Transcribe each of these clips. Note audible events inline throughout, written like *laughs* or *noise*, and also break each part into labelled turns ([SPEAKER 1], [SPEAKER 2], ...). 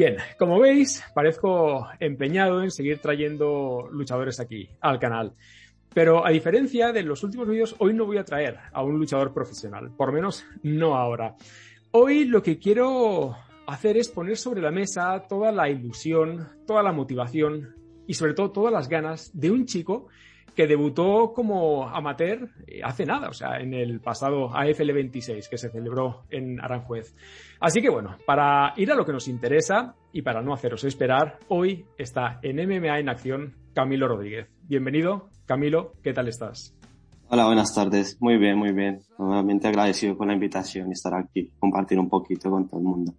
[SPEAKER 1] Bien, como veis, parezco empeñado en seguir trayendo luchadores aquí al canal. Pero a diferencia de los últimos vídeos, hoy no voy a traer a un luchador profesional, por menos no ahora. Hoy lo que quiero hacer es poner sobre la mesa toda la ilusión, toda la motivación y sobre todo todas las ganas de un chico que debutó como amateur eh, hace nada, o sea, en el pasado AFL 26 que se celebró en Aranjuez. Así que bueno, para ir a lo que nos interesa y para no haceros esperar, hoy está en MMA en acción Camilo Rodríguez. Bienvenido, Camilo, ¿qué tal estás?
[SPEAKER 2] Hola, buenas tardes. Muy bien, muy bien. Nuevamente agradecido con la invitación y estar aquí, compartir un poquito con todo el mundo.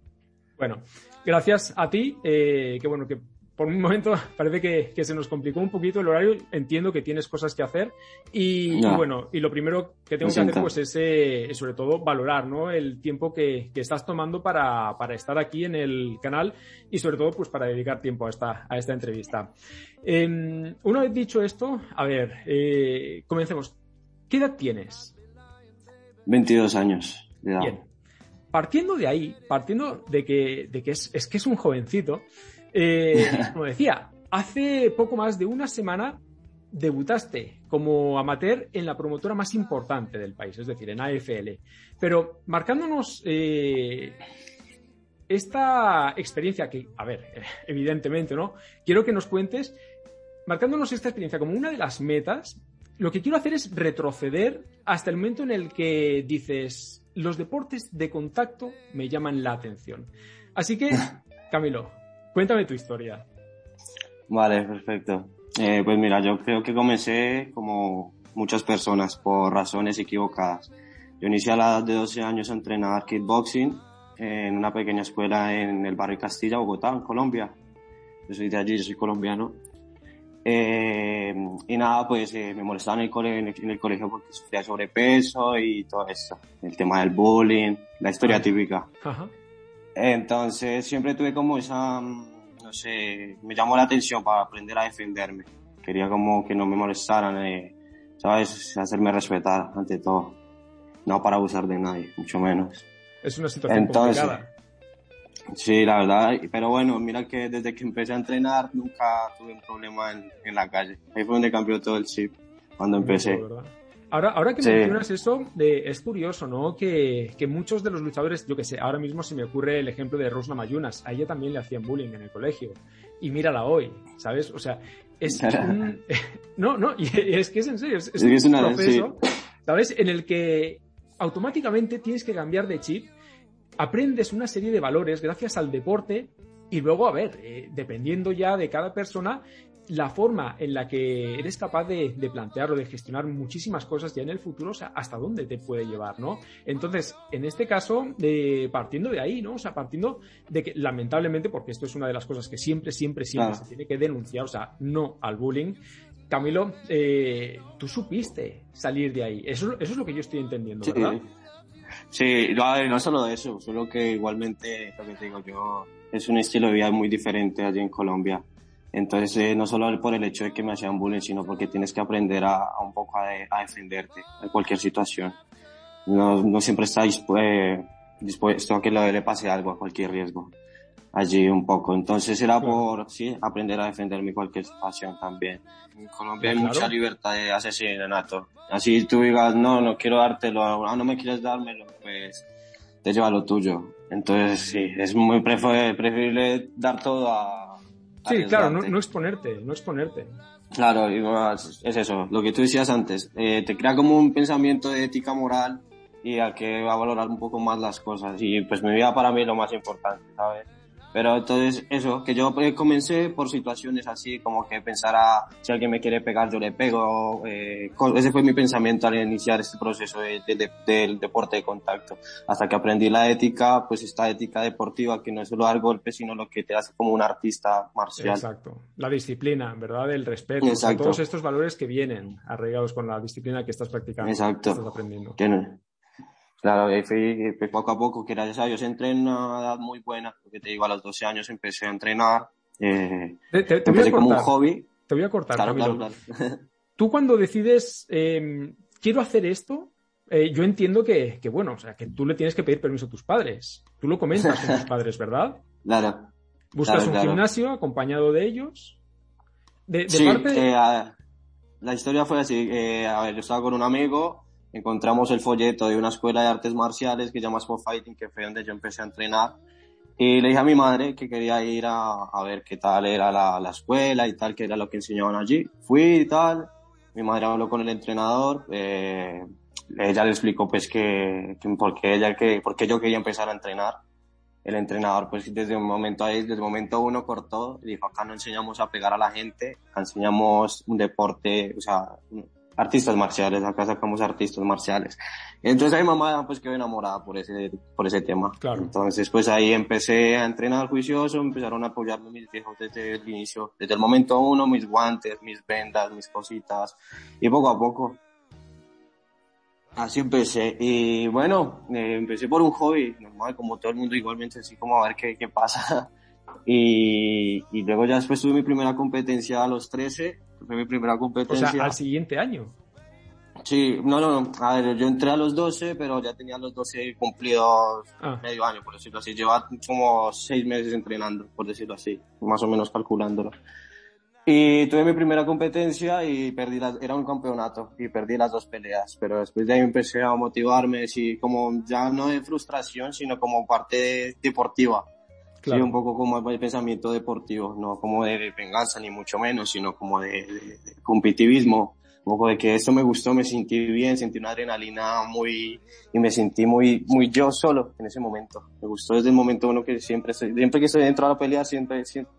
[SPEAKER 1] Bueno, gracias a ti, eh, que bueno, que por un momento *laughs* parece que, se nos complicó un poquito el horario. Entiendo que tienes cosas que hacer y, bueno, y lo primero que tengo que hacer pues eh, es, sobre todo valorar ¿no? el tiempo que, estás tomando para, estar aquí en el canal y sobre todo pues para dedicar tiempo a esta, a esta entrevista. Em, una vez dicho esto, a ver, eh, comencemos. ¿Qué edad tienes?
[SPEAKER 2] 22 años de edad.
[SPEAKER 1] Bien. Partiendo de ahí, partiendo de que, de que es, es que es un jovencito, eh, *laughs* como decía, hace poco más de una semana debutaste como amateur en la promotora más importante del país, es decir, en AFL. Pero marcándonos eh, esta experiencia que, a ver, *laughs* evidentemente, ¿no? Quiero que nos cuentes, marcándonos esta experiencia como una de las metas, lo que quiero hacer es retroceder hasta el momento en el que dices, los deportes de contacto me llaman la atención. Así que, *laughs* Camilo, Cuéntame tu historia.
[SPEAKER 2] Vale, perfecto. Eh, pues mira, yo creo que comencé como muchas personas por razones equivocadas. Yo inicié a la edad de 12 años a entrenar kickboxing en una pequeña escuela en el barrio Castilla, Bogotá, en Colombia. Yo soy de allí, yo soy colombiano. Eh, y nada, pues eh, me molestaba en el, colegio, en el, colegio porque sufría sobrepeso y todo eso. El tema del bullying, la historia típica. Ajá. Entonces siempre tuve como esa, no sé, me llamó la atención para aprender a defenderme. Quería como que no me molestaran, eh, ¿sabes? Hacerme respetar ante todo. No para abusar de nadie, mucho menos.
[SPEAKER 1] Es una situación Entonces, complicada.
[SPEAKER 2] Sí, la verdad, pero bueno, mira que desde que empecé a entrenar nunca tuve un problema en, en la calle. Ahí fue donde cambió todo el chip, cuando empecé.
[SPEAKER 1] Ahora, ahora que mencionas eso, de, es curioso, ¿no? Que, que, muchos de los luchadores, yo que sé, ahora mismo se me ocurre el ejemplo de Rosna Mayunas, a ella también le hacían bullying en el colegio. Y mírala hoy, ¿sabes? O sea, es *laughs* un... *laughs* no, no, y *laughs* es que es en serio, es, un proceso, ¿sabes? En el que automáticamente tienes que cambiar de chip, aprendes una serie de valores gracias al deporte y luego, a ver, eh, dependiendo ya de cada persona, la forma en la que eres capaz de, plantearlo, de gestionar muchísimas cosas ya en el futuro, o sea, hasta dónde te puede llevar, ¿no? Entonces, en este caso, de, partiendo de ahí, ¿no? O sea, partiendo de que, lamentablemente, porque esto es una de las cosas que siempre, siempre, siempre se tiene que denunciar, o sea, no al bullying. Camilo, eh, tú supiste salir de ahí. Eso, eso es lo que yo estoy entendiendo, ¿verdad?
[SPEAKER 2] Sí, no, no solo de eso, solo que igualmente, te digo yo, es un estilo de vida muy diferente allí en Colombia entonces, eh, no solo por el hecho de que me hacían bullying, sino porque tienes que aprender a, un poco a, defenderte de cualquier situación. No, no siempre estás eh, dispuesto a que le pase algo, a cualquier riesgo. Allí un poco. Entonces era por, sí, aprender a defenderme cualquier situación también. En Colombia hay mucha libertad de asesinato. Así tú digas, no, no quiero dártelo, ah, no me quieres dármelo, pues te lleva lo tuyo. Entonces sí, es muy preferible dar todo a
[SPEAKER 1] Sí, claro, no, exponerte, no exponerte.
[SPEAKER 2] Claro, es eso, lo que tú decías antes, eh, te crea como un pensamiento de ética moral y al que va a valorar un poco más las cosas y pues mi vida para mí es lo más importante, ¿sabes? Pero entonces eso, que yo eh, comencé por situaciones así, como que pensara, si alguien me quiere pegar, yo le pego. Eh, ese fue mi pensamiento al iniciar este proceso de, de, del deporte de contacto. Hasta que aprendí la ética, pues esta ética deportiva, que no es solo dar golpes, sino lo que te hace como un artista marcial.
[SPEAKER 1] Exacto. La disciplina, ¿verdad? El respeto. Exacto. todos estos valores que vienen arraigados con la disciplina que estás practicando.
[SPEAKER 2] Exacto.
[SPEAKER 1] Que estás aprendiendo.
[SPEAKER 2] Claro, y fui poco a poco, que gracias a Dios entré en una edad muy buena, porque te digo, a los 12 años empecé a entrenar, eh,
[SPEAKER 1] te, te, empecé como un hobby. Te voy a cortar, claro, Claro, claro. *laughs* Tú cuando decides, eh, quiero hacer esto, eh, yo entiendo que, que, bueno, o sea, que tú le tienes que pedir permiso a tus padres. Tú lo comentas con tus *laughs* padres, ¿verdad?
[SPEAKER 2] Claro.
[SPEAKER 1] Buscas un gimnasio acompañado de ellos.
[SPEAKER 2] De, de sí, parte... Eh, la historia fue así, eh, a ver, yo estaba con un amigo, encontramos el folleto de una escuela de artes marciales que se llama Sport Fighting, que fue donde yo empecé a entrenar. Y le dije a mi madre que quería ir a, a ver qué tal era la, la, escuela y tal, qué era lo que enseñaban allí. Fui y tal. Mi madre habló con el entrenador. Eh, ella le explicó pues que, que por qué ella que, por qué yo quería empezar a entrenar. El entrenador pues desde un momento ahí, desde el momento uno cortó y dijo acá no enseñamos a pegar a la gente, enseñamos un deporte, o sea, artistas marciales, acá sacamos artistas marciales. Entonces mi mamá pues quedó enamorada por ese, por ese tema.
[SPEAKER 1] Claro.
[SPEAKER 2] Entonces pues ahí empecé a entrenar juicioso, empezaron a apoyarme mis viejos desde el inicio, desde el momento uno, mis guantes, mis vendas, mis cositas, y poco a poco. Así empecé. Y bueno, eh, empecé por un hobby, normal, como todo el mundo igualmente, así como a ver qué, qué pasa. *laughs* Y, y luego ya después tuve mi primera competencia a los 13 fue mi primera competencia.
[SPEAKER 1] O sea, al siguiente año.
[SPEAKER 2] Sí, no, no, no. A ver, yo entré a los 12, pero ya tenía los 12 cumplidos ah. medio año, por decirlo así. Lleva como seis meses entrenando, por decirlo así, más o menos calculándolo. Y tuve mi primera competencia y perdí, la, era un campeonato y perdí las dos peleas, pero después de ahí empecé a motivarme, así como ya no de frustración, sino como parte deportiva. Sí, un poco como el pensamiento deportivo, no como de venganza ni mucho menos, sino como de, de, competitivismo. Un poco de que esto me gustó, me sentí bien, sentí una adrenalina muy, y me sentí muy, muy yo solo en ese momento. Me gustó desde el momento uno que siempre siempre que estoy dentro de la pelea, siempre, siento,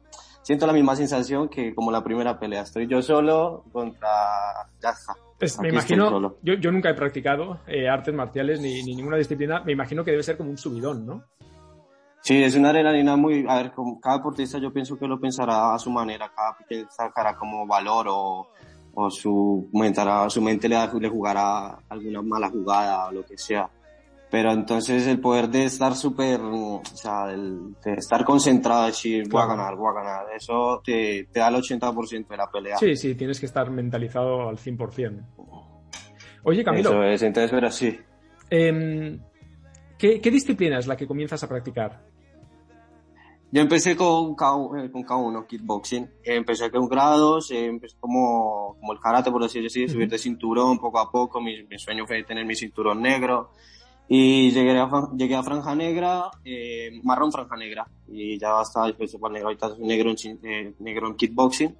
[SPEAKER 2] siento la misma sensación que como la primera pelea. Estoy yo solo contra Yaja.
[SPEAKER 1] Pues me imagino, yo, yo nunca he practicado eh, artes marciales ni, ni ninguna disciplina, me imagino que debe ser como un subidón, ¿no?
[SPEAKER 2] Sí, es una adrenalina muy, a ver, como cada deportista yo pienso que lo pensará a su manera, cada sacará como valor o, o su, mentará, su mente le, le jugará alguna mala jugada o lo que sea. Pero entonces el poder de estar súper, o sea, el, de estar concentrado, decir, voy a ganar, voy a ganar, eso te, te da el 80% de la pelea.
[SPEAKER 1] Sí, sí, tienes que estar mentalizado al 100%. Oye, Camilo.
[SPEAKER 2] Eso es, entonces, pero sí.
[SPEAKER 1] Eh, ¿qué, ¿Qué disciplina es la que comienzas a practicar?
[SPEAKER 2] Yo empecé con, K, eh, con K1, kickboxing. Empecé con grados, empecé como, como el karate, por decirlo así, subir de cinturón poco a poco. Mi, mi, sueño fue tener mi cinturón negro. Y llegué a, llegué a franja negra, eh, marrón franja negra. Y ya hasta después para negro, ahorita negro en, eh, negro en kickboxing.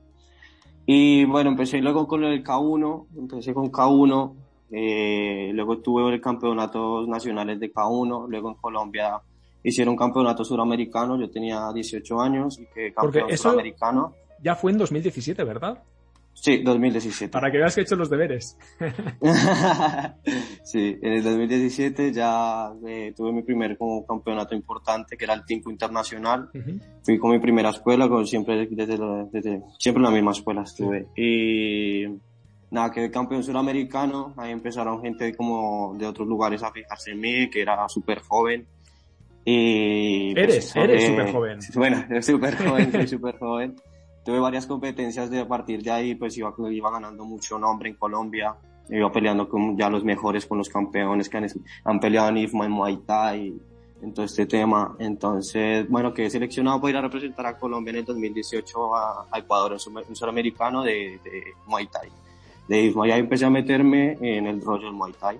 [SPEAKER 2] Y bueno, empecé luego con el K1, empecé con K1, eh, luego tuve el campeonatos nacionales de K1, luego en Colombia hicieron campeonato suramericano, yo tenía 18 años y que campeón
[SPEAKER 1] Porque suramericano. Ya fue en 2017, ¿verdad?
[SPEAKER 2] Sí, 2017.
[SPEAKER 1] Para que veas que he hecho los deberes. *laughs*
[SPEAKER 2] sí, en el 2017 ya eh, tuve mi primer como campeonato importante, que era el Tinco Internacional. Fui con mi primera escuela, con siempre, desde, desde, siempre en la misma escuela estuve. Y nada, quedé campeón suramericano. Ahí empezaron gente como de otros lugares a fijarse en mí, que era súper joven. Y,
[SPEAKER 1] eres, pues, eres súper joven. *laughs*
[SPEAKER 2] Bueno, eres súper joven, soy *laughs* súper joven. Tuve varias competencias de a partir de ahí, pues iba, iba ganando mucho nombre en Colombia. Iba peleando con ya los mejores, con los campeones que han, han peleado en IFMA, en Muay Thai, en todo este tema. Entonces, bueno, quedé seleccionado para ir a representar a Colombia en el 2018 a, a Ecuador, un sudamericano de, de Muay Thai. De IFMA ya empecé a meterme en el rollo del Muay Thai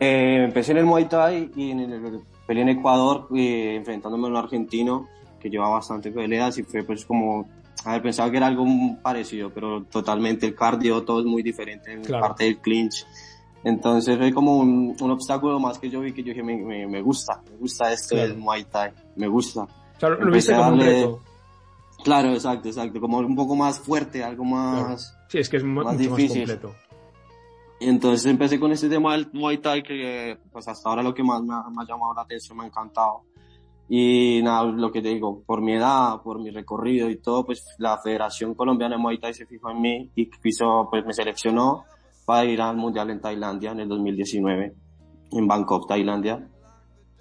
[SPEAKER 2] eh, empecé en el Muay Thai y en el, peleé en Ecuador eh, enfrentándome a un argentino que llevaba bastante peleas y fue pues como, a ver, pensaba que era algo parecido, pero totalmente el cardio, todo es muy diferente, en parte del clinch, Entonces fue como un, un, obstáculo más que yo vi que yo dije, me, me, gusta, me gusta esto del Muay Thai, me gusta.
[SPEAKER 1] Claro, lo viste como un reto.
[SPEAKER 2] Claro, exacto, exacto, como un poco más fuerte, algo más...
[SPEAKER 1] Sí, es que es más difícil. Más completo.
[SPEAKER 2] Entonces empecé con este tema del Muay Thai que pues hasta ahora lo que más me ha, me ha llamado la atención, me ha encantado. Y nada, lo que te digo, por mi edad, por mi recorrido y todo, pues la Federación Colombiana de Muay Thai se fijó en mí y quiso, pues me seleccionó para ir al Mundial en Tailandia en el 2019, en Bangkok, Tailandia.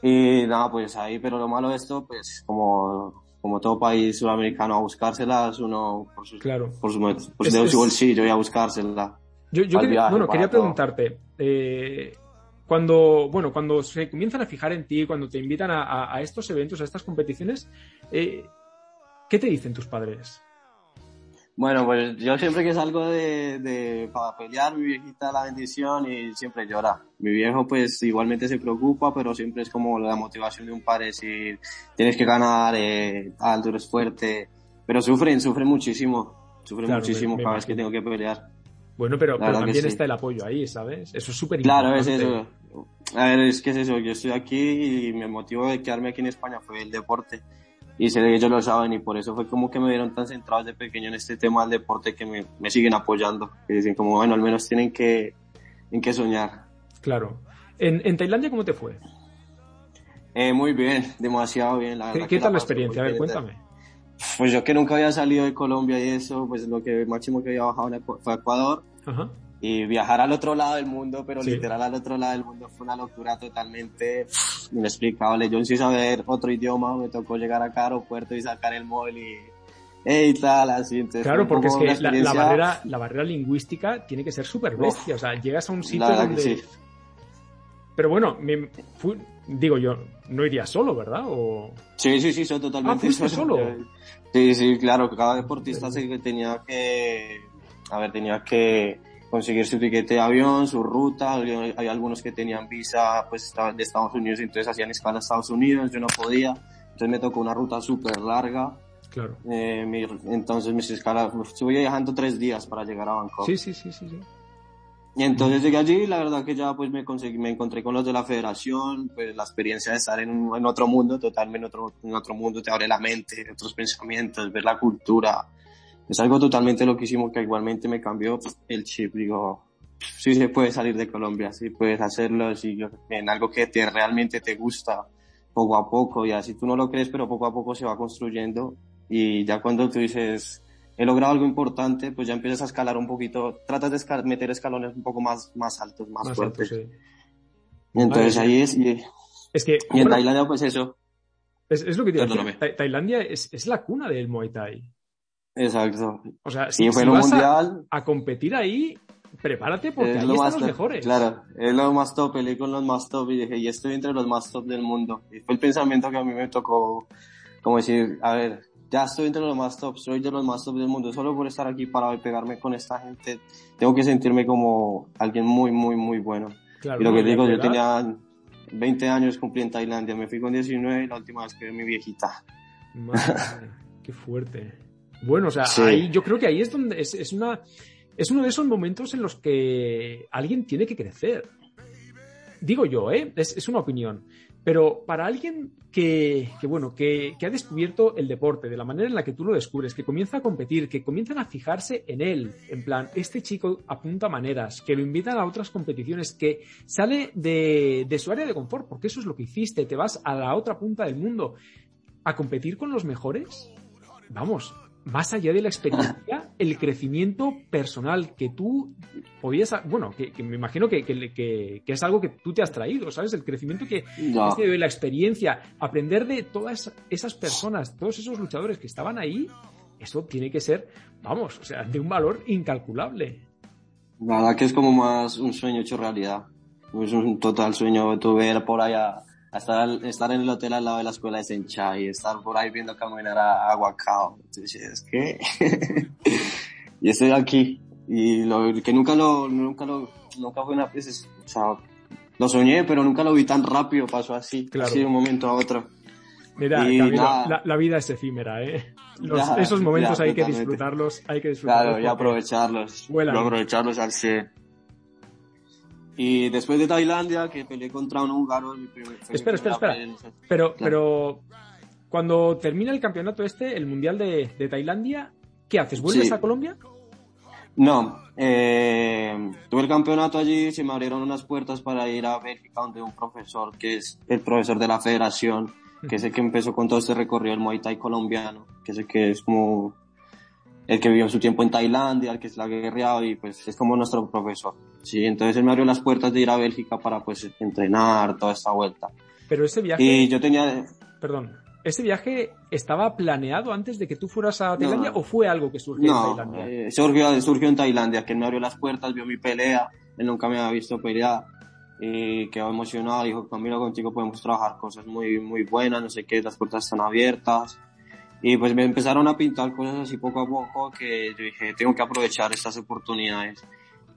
[SPEAKER 2] Y nada, pues ahí, pero lo malo de esto, pues como, como todo país sudamericano a buscárselas, uno por su,
[SPEAKER 1] claro.
[SPEAKER 2] por su, por su, bolsillo y a buscársela.
[SPEAKER 1] Yo, yo quería, bueno, quería preguntarte, eh, cuando, bueno, cuando se comienzan a fijar en ti, cuando te invitan a, a, estos eventos, a estas competiciones, eh, ¿qué te dicen tus padres?
[SPEAKER 2] Bueno, pues yo siempre que salgo de, de, para pelear, mi viejita la bendición y siempre llora. Mi viejo pues igualmente se preocupa, pero siempre es como la motivación de un padre, decir, tienes que ganar, eh, alto, eres fuerte. Pero sufren, sufren muchísimo, sufren muchísimo cada vez que tengo que pelear.
[SPEAKER 1] Bueno, pero, también está el apoyo ahí, ¿sabes? Eso es súper
[SPEAKER 2] importante. Claro, es eso. A ver, es que es eso. Yo estoy aquí y mi motivo de quedarme aquí en España fue el deporte. Y sé que ellos lo saben y por eso fue como que me vieron tan centrados de pequeño en este tema del deporte que me, me siguen apoyando. Y dicen como, bueno, al menos tienen que, en que soñar.
[SPEAKER 1] Claro. ¿En, en Tailandia cómo te fue?
[SPEAKER 2] Eh, muy bien, demasiado bien. La
[SPEAKER 1] ¿Qué, ¿qué tal la experiencia? A ver, cuéntame.
[SPEAKER 2] Pues yo que nunca había salido de Colombia y eso, pues lo que máximo que había bajado fue a Ecuador. Y viajar al otro lado del mundo, pero literal al otro lado del mundo fue una locura totalmente inexplicable. Yo sin saber otro idioma, me tocó llegar acá al aeropuerto y sacar el móvil y tal, así.
[SPEAKER 1] claro, porque es que la, barrera, la barrera lingüística tiene que ser súper bestia. O sea, llegas a un sitio donde... Pero bueno, me digo yo, no iría solo, ¿verdad? O...
[SPEAKER 2] Sí, sí, sí, soy totalmente
[SPEAKER 1] ah, solo. *laughs*
[SPEAKER 2] Sí, sí, claro, cada deportista se tenía que, a ver, tenía que conseguir su tiquete de avión, su ruta, hay algunos que tenían visa pues de Estados Unidos, entonces hacían escala a Estados Unidos, yo no podía, entonces me tocó una ruta súper larga.
[SPEAKER 1] Claro.
[SPEAKER 2] Eh, entonces mis escalas, estuve viajando tres días para llegar a Bangkok.
[SPEAKER 1] Sí, sí, sí, sí. sí.
[SPEAKER 2] Y entonces llegué allí la verdad que ya pues me conseguí, me encontré con los de la federación, pues la experiencia de estar en, en otro mundo, totalmente en otro, en otro mundo, te abre la mente, otros pensamientos, ver la cultura. Es algo totalmente loquísimo que igualmente me cambió el chip. Digo, sí se puede salir de Colombia, sí puedes hacerlo, sí, en algo que te, realmente te gusta, poco a poco, y así tú no lo crees, pero poco a poco se va construyendo. Y ya cuando tú dices, he logrado algo importante, pues ya empiezas a escalar un poquito, tratas de meter escalones un poco más, más altos, más, fuertes. Y entonces ahí es, y,
[SPEAKER 1] es que,
[SPEAKER 2] y en Tailandia pues eso.
[SPEAKER 1] Es, es lo que te Tailandia es, es, la cuna del Muay Thai.
[SPEAKER 2] Exacto.
[SPEAKER 1] O sea, si, fue si vas mundial, a, a, competir ahí, prepárate porque ahí están los mejores.
[SPEAKER 2] Claro, es lo más top, peleé con los más top y dije, y estoy entre los más top del mundo. Y fue el pensamiento que a mí me tocó, como decir, a ver, ya estoy entre los más top, soy de los más top del mundo, solo por estar aquí para y pegarme con esta gente, tengo que sentirme como alguien muy, muy, muy bueno. y lo que digo, yo tenía 20 años, cumplí en Tailandia, me fui con 19 y la última vez que vi mi viejita.
[SPEAKER 1] Madre, *laughs* qué fuerte. Bueno, o sea, ahí, yo creo que ahí es donde es, es, una, es uno de esos momentos en los que alguien tiene que crecer. Digo yo, ¿eh? Es, es una opinión. Pero para alguien que, bueno, que, ha descubierto el deporte de la manera en la que tú lo descubres, que comienza a competir, que comienzan a fijarse en él, en plan, este chico apunta maneras, que lo invitan a otras competiciones, que sale de su área de confort, porque eso es lo que hiciste, te vas a la otra punta del mundo a competir con los mejores. Vamos, más allá de la experiencia, *laughs* el crecimiento personal que tú podías, bueno, que, me imagino que, que, es algo que tú te has traído, ¿sabes? El crecimiento que no. de la experiencia, aprender de todas esas personas, todos esos luchadores que estaban ahí, eso tiene que ser, vamos, o sea, de un valor incalculable.
[SPEAKER 2] La verdad que es como más un sueño hecho realidad. Es un total sueño tu ver por allá estar, estar en el hotel al lado de la escuela de Senchai, estar por ahí viendo caminar a, a Entonces, es que, *laughs* y estoy aquí, y lo, que nunca lo, nunca lo, nunca fue una, pues, o sea, lo soñé, pero nunca lo vi tan rápido, pasó así, así de un momento a otro.
[SPEAKER 1] Mira, la, la, vida es efímera, ¿eh? esos momentos hay que disfrutarlos, hay que disfrutarlos.
[SPEAKER 2] Claro, y aprovecharlos. Vuelan. aprovecharlos al 100. Y después de Tailandia, que peleé contra un húngaro mi
[SPEAKER 1] primer, Espera, espera, espera. Pero, pero cuando termina el campeonato este, el Mundial de, de Tailandia, ¿qué haces? ¿Vuelves a Colombia?
[SPEAKER 2] No, eh, tuve el campeonato allí, se me abrieron unas puertas para ir a Bélgica, donde un profesor, que es el profesor de la federación, que es el que empezó con todo este recorrido del Muay Thai colombiano, que es el que es como el que vivió su tiempo en Tailandia, el que es la guerreado y pues es como nuestro profesor. Sí, entonces él me abrió las puertas de ir a Bélgica para pues entrenar toda esta vuelta.
[SPEAKER 1] Pero ese viaje...
[SPEAKER 2] Y yo tenía...
[SPEAKER 1] Perdón, ¿ese viaje estaba planeado antes de que tú fueras a Tailandia o fue algo que surgió en Tailandia?
[SPEAKER 2] Eh, surgió, surgió en Tailandia, que él me abrió las puertas, vio mi pelea, él nunca me había visto pelear y quedó emocionado, dijo, Camilo, contigo podemos trabajar cosas muy, muy buenas, no sé qué, las puertas están abiertas. Y pues me empezaron a pintar cosas así poco a poco que yo dije, tengo que aprovechar estas oportunidades.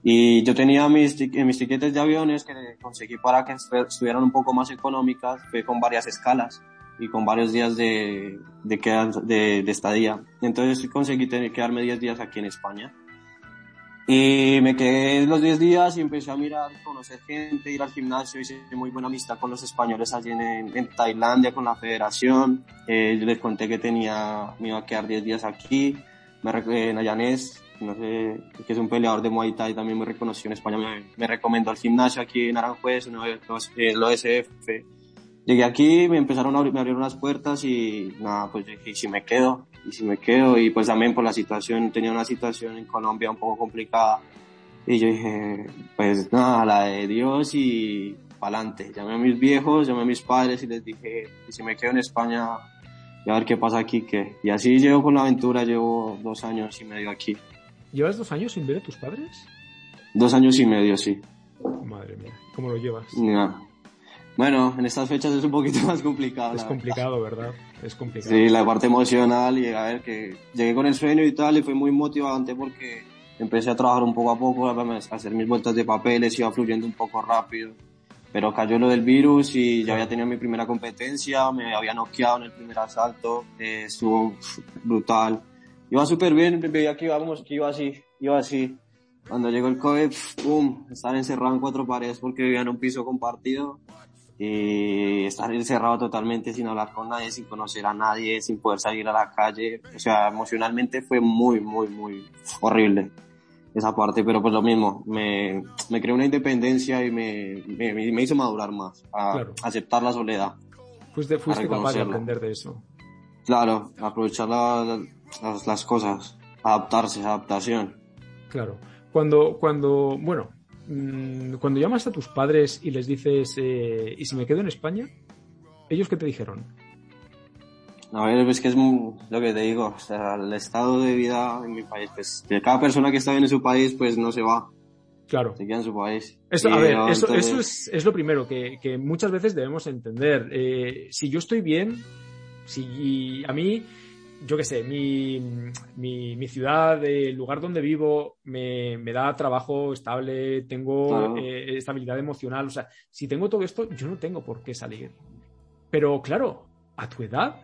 [SPEAKER 2] Y yo tenía mis, mis tiquetes de aviones que conseguí para que estuvieran un poco más económicas, fue con varias escalas y con varios días de, de, de, de estadía. Entonces conseguí tener, quedarme 10 días aquí en España. Y me quedé los 10 días y empecé a mirar, conocer gente, ir al gimnasio, hice muy buena amistad con los españoles allí en, en Tailandia, con la federación. Eh, les conté que tenía, me iba a quedar 10 días aquí. Me, en Ayanés, no sé, que es un peleador de Muay Thai, también me reconoció en España, me, me recomendó el gimnasio aquí en Aranjuez, el OSF. Llegué aquí, me empezaron a abrir, me abrieron las puertas y nada, pues dije, ¿y si me quedo? Y si me quedo y pues también por la situación, tenía una situación en Colombia un poco complicada y yo dije, pues nada, la de Dios y pa'lante. Llamé a mis viejos, llamé a mis padres y les dije, y si me quedo en España, y a ver qué pasa aquí, que Y así llevo con la aventura, llevo dos años y medio aquí.
[SPEAKER 1] ¿Llevas dos años sin ver a tus padres?
[SPEAKER 2] Dos años y medio, sí.
[SPEAKER 1] Madre mía, ¿cómo lo llevas?
[SPEAKER 2] Bueno, en estas fechas es un poquito *laughs* más complicado.
[SPEAKER 1] Es complicado, ¿verdad? Es complicado.
[SPEAKER 2] Sí, la parte emocional y a ver que llegué con el sueño y tal y fue muy motivante porque empecé a trabajar un poco a poco, a hacer mis vueltas de papeles, iba fluyendo un poco rápido. Pero cayó lo del virus y ya había tenido mi primera competencia, me había noqueado en el primer asalto, eh, estuvo brutal. Iba súper bien, veía que íbamos, que iba así, iba así. Cuando llegó el COVID, ¡pum! Estar encerrado en cuatro paredes porque vivía en un piso compartido eh, estar encerrado totalmente sin hablar con nadie, sin conocer a nadie, sin poder salir a la calle. O sea, emocionalmente fue muy, muy, muy horrible esa parte, pero pues lo mismo, me, me creó una independencia y me, me, me hizo madurar más, a aceptar la soledad.
[SPEAKER 1] Fuiste, fuiste capaz de aprender de eso.
[SPEAKER 2] Claro, aprovechar las, las cosas, adaptarse, adaptación.
[SPEAKER 1] Claro. Cuando, cuando, bueno, Mm, cuando llamas a tus padres y les dices, eh, ¿y si me quedo en España? ¿Ellos qué te dijeron?
[SPEAKER 2] A ver, es que es lo que te digo, o sea, el estado de vida en mi país, pues, de cada persona que está bien en su país, pues no se va.
[SPEAKER 1] Claro.
[SPEAKER 2] Se queda en su país.
[SPEAKER 1] Eso, a ver, eso, eso es, es, lo primero que, que, muchas veces debemos entender. Eh, si yo estoy bien, si a mí yo qué sé, mi, mi, mi, ciudad, el lugar donde vivo, me, me da trabajo estable, tengo eh, estabilidad emocional. O sea, si tengo todo esto, yo no tengo por qué salir. Pero claro, a tu edad,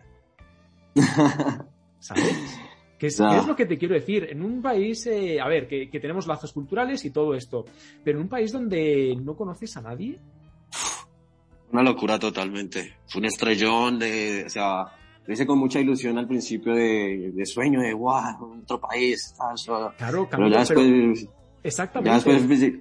[SPEAKER 1] *laughs* ¿sabes? ¿Qué es, es, lo que te quiero decir? En un país, eh, a ver, que, que, tenemos lazos culturales y todo esto, pero en un país donde no conoces a nadie.
[SPEAKER 2] Una locura totalmente. Fue un estrellón de, o sea, lo hice con mucha ilusión al principio de, de sueño, de wow, otro país.
[SPEAKER 1] Claro, pero ya después. Exactamente. Ya después,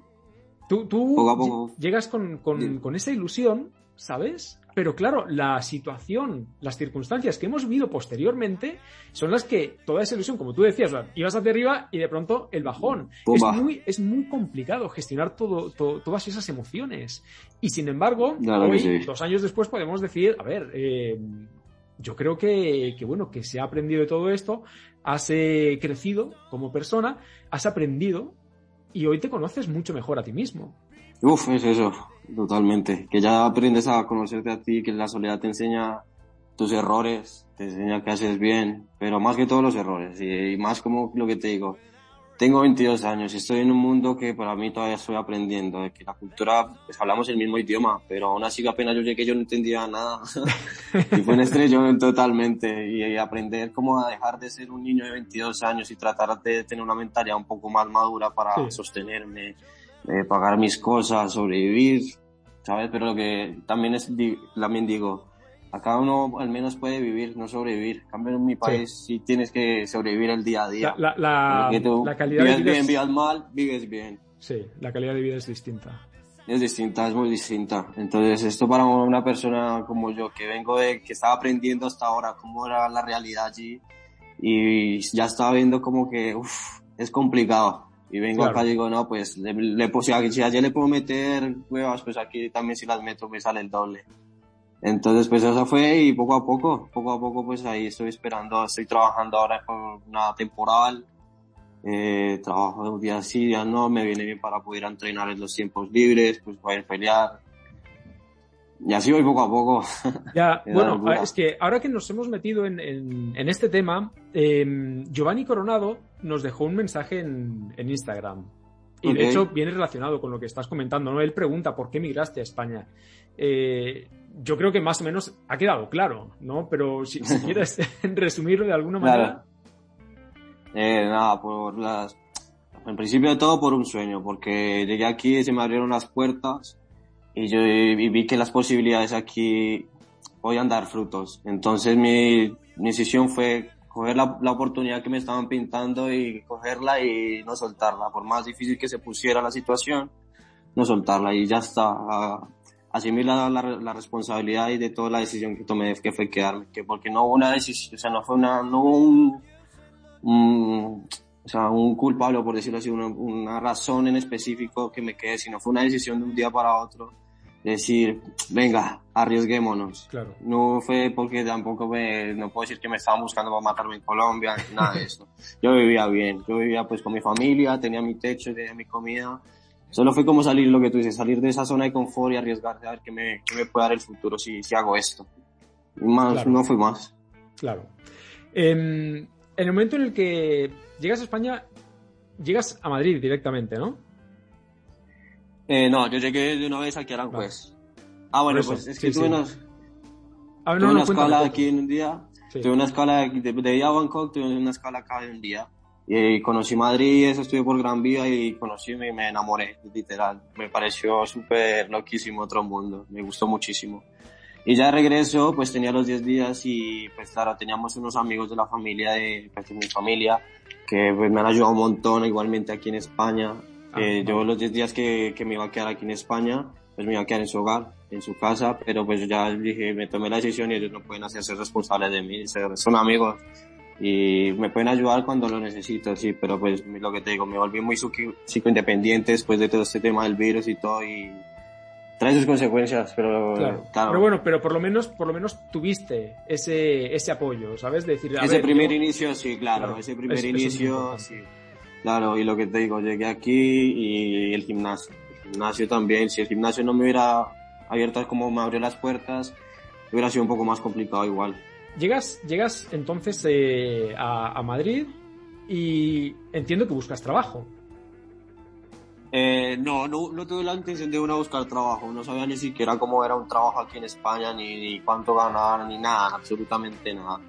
[SPEAKER 1] tú, tú llegas con, con, con esa ilusión, ¿sabes? Pero claro, la situación, las circunstancias que hemos vivido posteriormente son las que toda esa ilusión, como tú decías, ibas hacia arriba y de pronto el bajón. Es muy, es muy complicado gestionar todo, todas esas emociones. Y sin embargo, hoy, dos años después, podemos decir, a ver, eh, yo creo que, que, bueno, que se ha aprendido de todo esto, has eh, crecido como persona, has aprendido y hoy te conoces mucho mejor a ti mismo.
[SPEAKER 2] Uf, es eso, totalmente. Que ya aprendes a conocerte a ti, que la soledad te enseña tus errores, te enseña que haces bien, pero más que todos los errores y más como lo que te digo, tengo 22 años y estoy en un mundo que para mí todavía estoy aprendiendo, de que la cultura, pues hablamos el mismo idioma, pero aún así apenas yo llegué yo no entendía nada. *laughs* y fue un estrellón totalmente. Y, aprender cómo a dejar de ser un niño de 22 años y tratar de tener una mentalidad un poco más madura para sostenerme eh, pagar mis cosas, sobrevivir, ¿sabes? Pero lo que también es, también digo, acá uno al menos puede vivir, no sobrevivir. En cambio, en mi país sí, tienes que sobrevivir el día a día.
[SPEAKER 1] La, la, la calidad
[SPEAKER 2] vives
[SPEAKER 1] de vida
[SPEAKER 2] bien,
[SPEAKER 1] es...
[SPEAKER 2] vives mal, vives bien.
[SPEAKER 1] Sí, la calidad de vida es distinta.
[SPEAKER 2] Es distinta, es muy distinta. Entonces, esto para una persona como yo, que vengo de, que estaba aprendiendo hasta ahora cómo era la realidad allí, y ya estaba viendo como que, uff, es complicado. Y vengo
[SPEAKER 1] Claro.
[SPEAKER 2] acá y digo, no, pues, le, le, si ayer le puedo meter huevas, pues aquí también si las meto me sale el doble. Entonces, pues eso fue y poco a poco, poco a poco, pues ahí estoy esperando, estoy trabajando ahora con una temporal, eh, trabajo días sí, días no, me viene bien para poder entrenar en los tiempos libres, pues poder pelear. Y así voy poco a poco. *laughs*
[SPEAKER 1] Ya, bueno, es que ahora que nos hemos metido en, en- en este tema, eh, Giovanni Coronado nos dejó un mensaje en, en Instagram. Y de hecho viene relacionado con lo que estás comentando, ¿no? Él pregunta por qué migraste a España. Eh, yo creo que más o menos ha quedado claro, ¿no? Pero si, si *laughs* quieres *laughs* resumirlo de alguna
[SPEAKER 2] Claro.
[SPEAKER 1] manera.
[SPEAKER 2] Eh, nada, por las... En principio de todo por un sueño, porque llegué aquí y se me abrieron las puertas y yo y vi que las posibilidades aquí podían dar frutos. Entonces mi, mi decisión fue coger la, la oportunidad que me estaban pintando y cogerla y no soltarla. Por más difícil que se pusiera la situación, no soltarla y ya está. A- Asumir la, la, la responsabilidad y de toda la decisión que tomé, que fue quedarme. Que porque no hubo una decisión, o sea, no fue una, no hubo un, un- o sea, un culpable, por decirlo así, una, una razón en específico que me quede, sino fue una decisión de un día para otro. Decir, venga, arriesguémonos.
[SPEAKER 1] Claro.
[SPEAKER 2] No fue porque tampoco me, no puedo decir que me estaban buscando para matarme en Colombia, nada de eso. *laughs* Yo vivía bien, yo vivía pues con mi familia, tenía mi techo, tenía mi comida. Solo fue como salir, lo que tú dices, salir de esa zona de confort y arriesgarse a ver qué me, qué me puede dar el futuro si, si hago esto. Más,
[SPEAKER 1] Claro.
[SPEAKER 2] no fue más.
[SPEAKER 1] Claro. Em, en el momento en el que llegas a España, llegas a Madrid directamente, ¿no?
[SPEAKER 2] Eh, no, yo llegué de una vez aquí a Aranjuez. Ah, bueno,
[SPEAKER 1] Por eso,
[SPEAKER 2] pues es
[SPEAKER 1] sí,
[SPEAKER 2] que tuve,
[SPEAKER 1] sí.
[SPEAKER 2] una,
[SPEAKER 1] A ver,
[SPEAKER 2] tuve
[SPEAKER 1] no,
[SPEAKER 2] una
[SPEAKER 1] no,
[SPEAKER 2] escala aquí en un día,
[SPEAKER 1] Sí.
[SPEAKER 2] tuve una escala de, de, a Bangkok, tuve una escala acá de un día. Y conocí Madrid, eso estuve por Gran Vía y conocí y me enamoré, literal. Me pareció súper loquísimo otro mundo, me gustó muchísimo. Y ya de regreso, pues tenía los 10 días y pues claro, teníamos unos amigos de la familia, de, pues, de mi familia, que pues, me han ayudado un montón, igualmente aquí en España.
[SPEAKER 1] Ah,
[SPEAKER 2] Yo los 10 días que, que me iba a quedar aquí en España, pues me iba a quedar en su hogar, en su casa, pero pues ya dije, me tomé la decisión y ellos no pueden hacerse responsables de mí, son amigos y me pueden ayudar cuando lo necesito, sí, pero pues lo que te digo, me volví muy psico- psicoindependiente después de todo este tema del virus y todo y trae sus consecuencias, pero
[SPEAKER 1] Claro.
[SPEAKER 2] claro,
[SPEAKER 1] Pero bueno, pero por lo menos, por lo menos tuviste ese, ese apoyo, ¿sabes? De decir, a
[SPEAKER 2] ese
[SPEAKER 1] ver,
[SPEAKER 2] primer
[SPEAKER 1] yo-
[SPEAKER 2] inicio, sí, claro,
[SPEAKER 1] Claro,
[SPEAKER 2] ese primer
[SPEAKER 1] es
[SPEAKER 2] inicio,
[SPEAKER 1] importante.
[SPEAKER 2] sí. Claro, y lo que te digo, llegué aquí y el gimnasio. El gimnasio también, si el gimnasio no me hubiera abierto como me abrió las puertas, hubiera sido un poco más complicado igual.
[SPEAKER 1] Llegas, llegas entonces eh, a, a Madrid y entiendo que buscas trabajo.
[SPEAKER 2] Eh, no, no, no tuve la intención de ir a buscar trabajo, no sabía ni siquiera cómo era un trabajo aquí en España, ni, ni cuánto ganar, ni nada, absolutamente nada.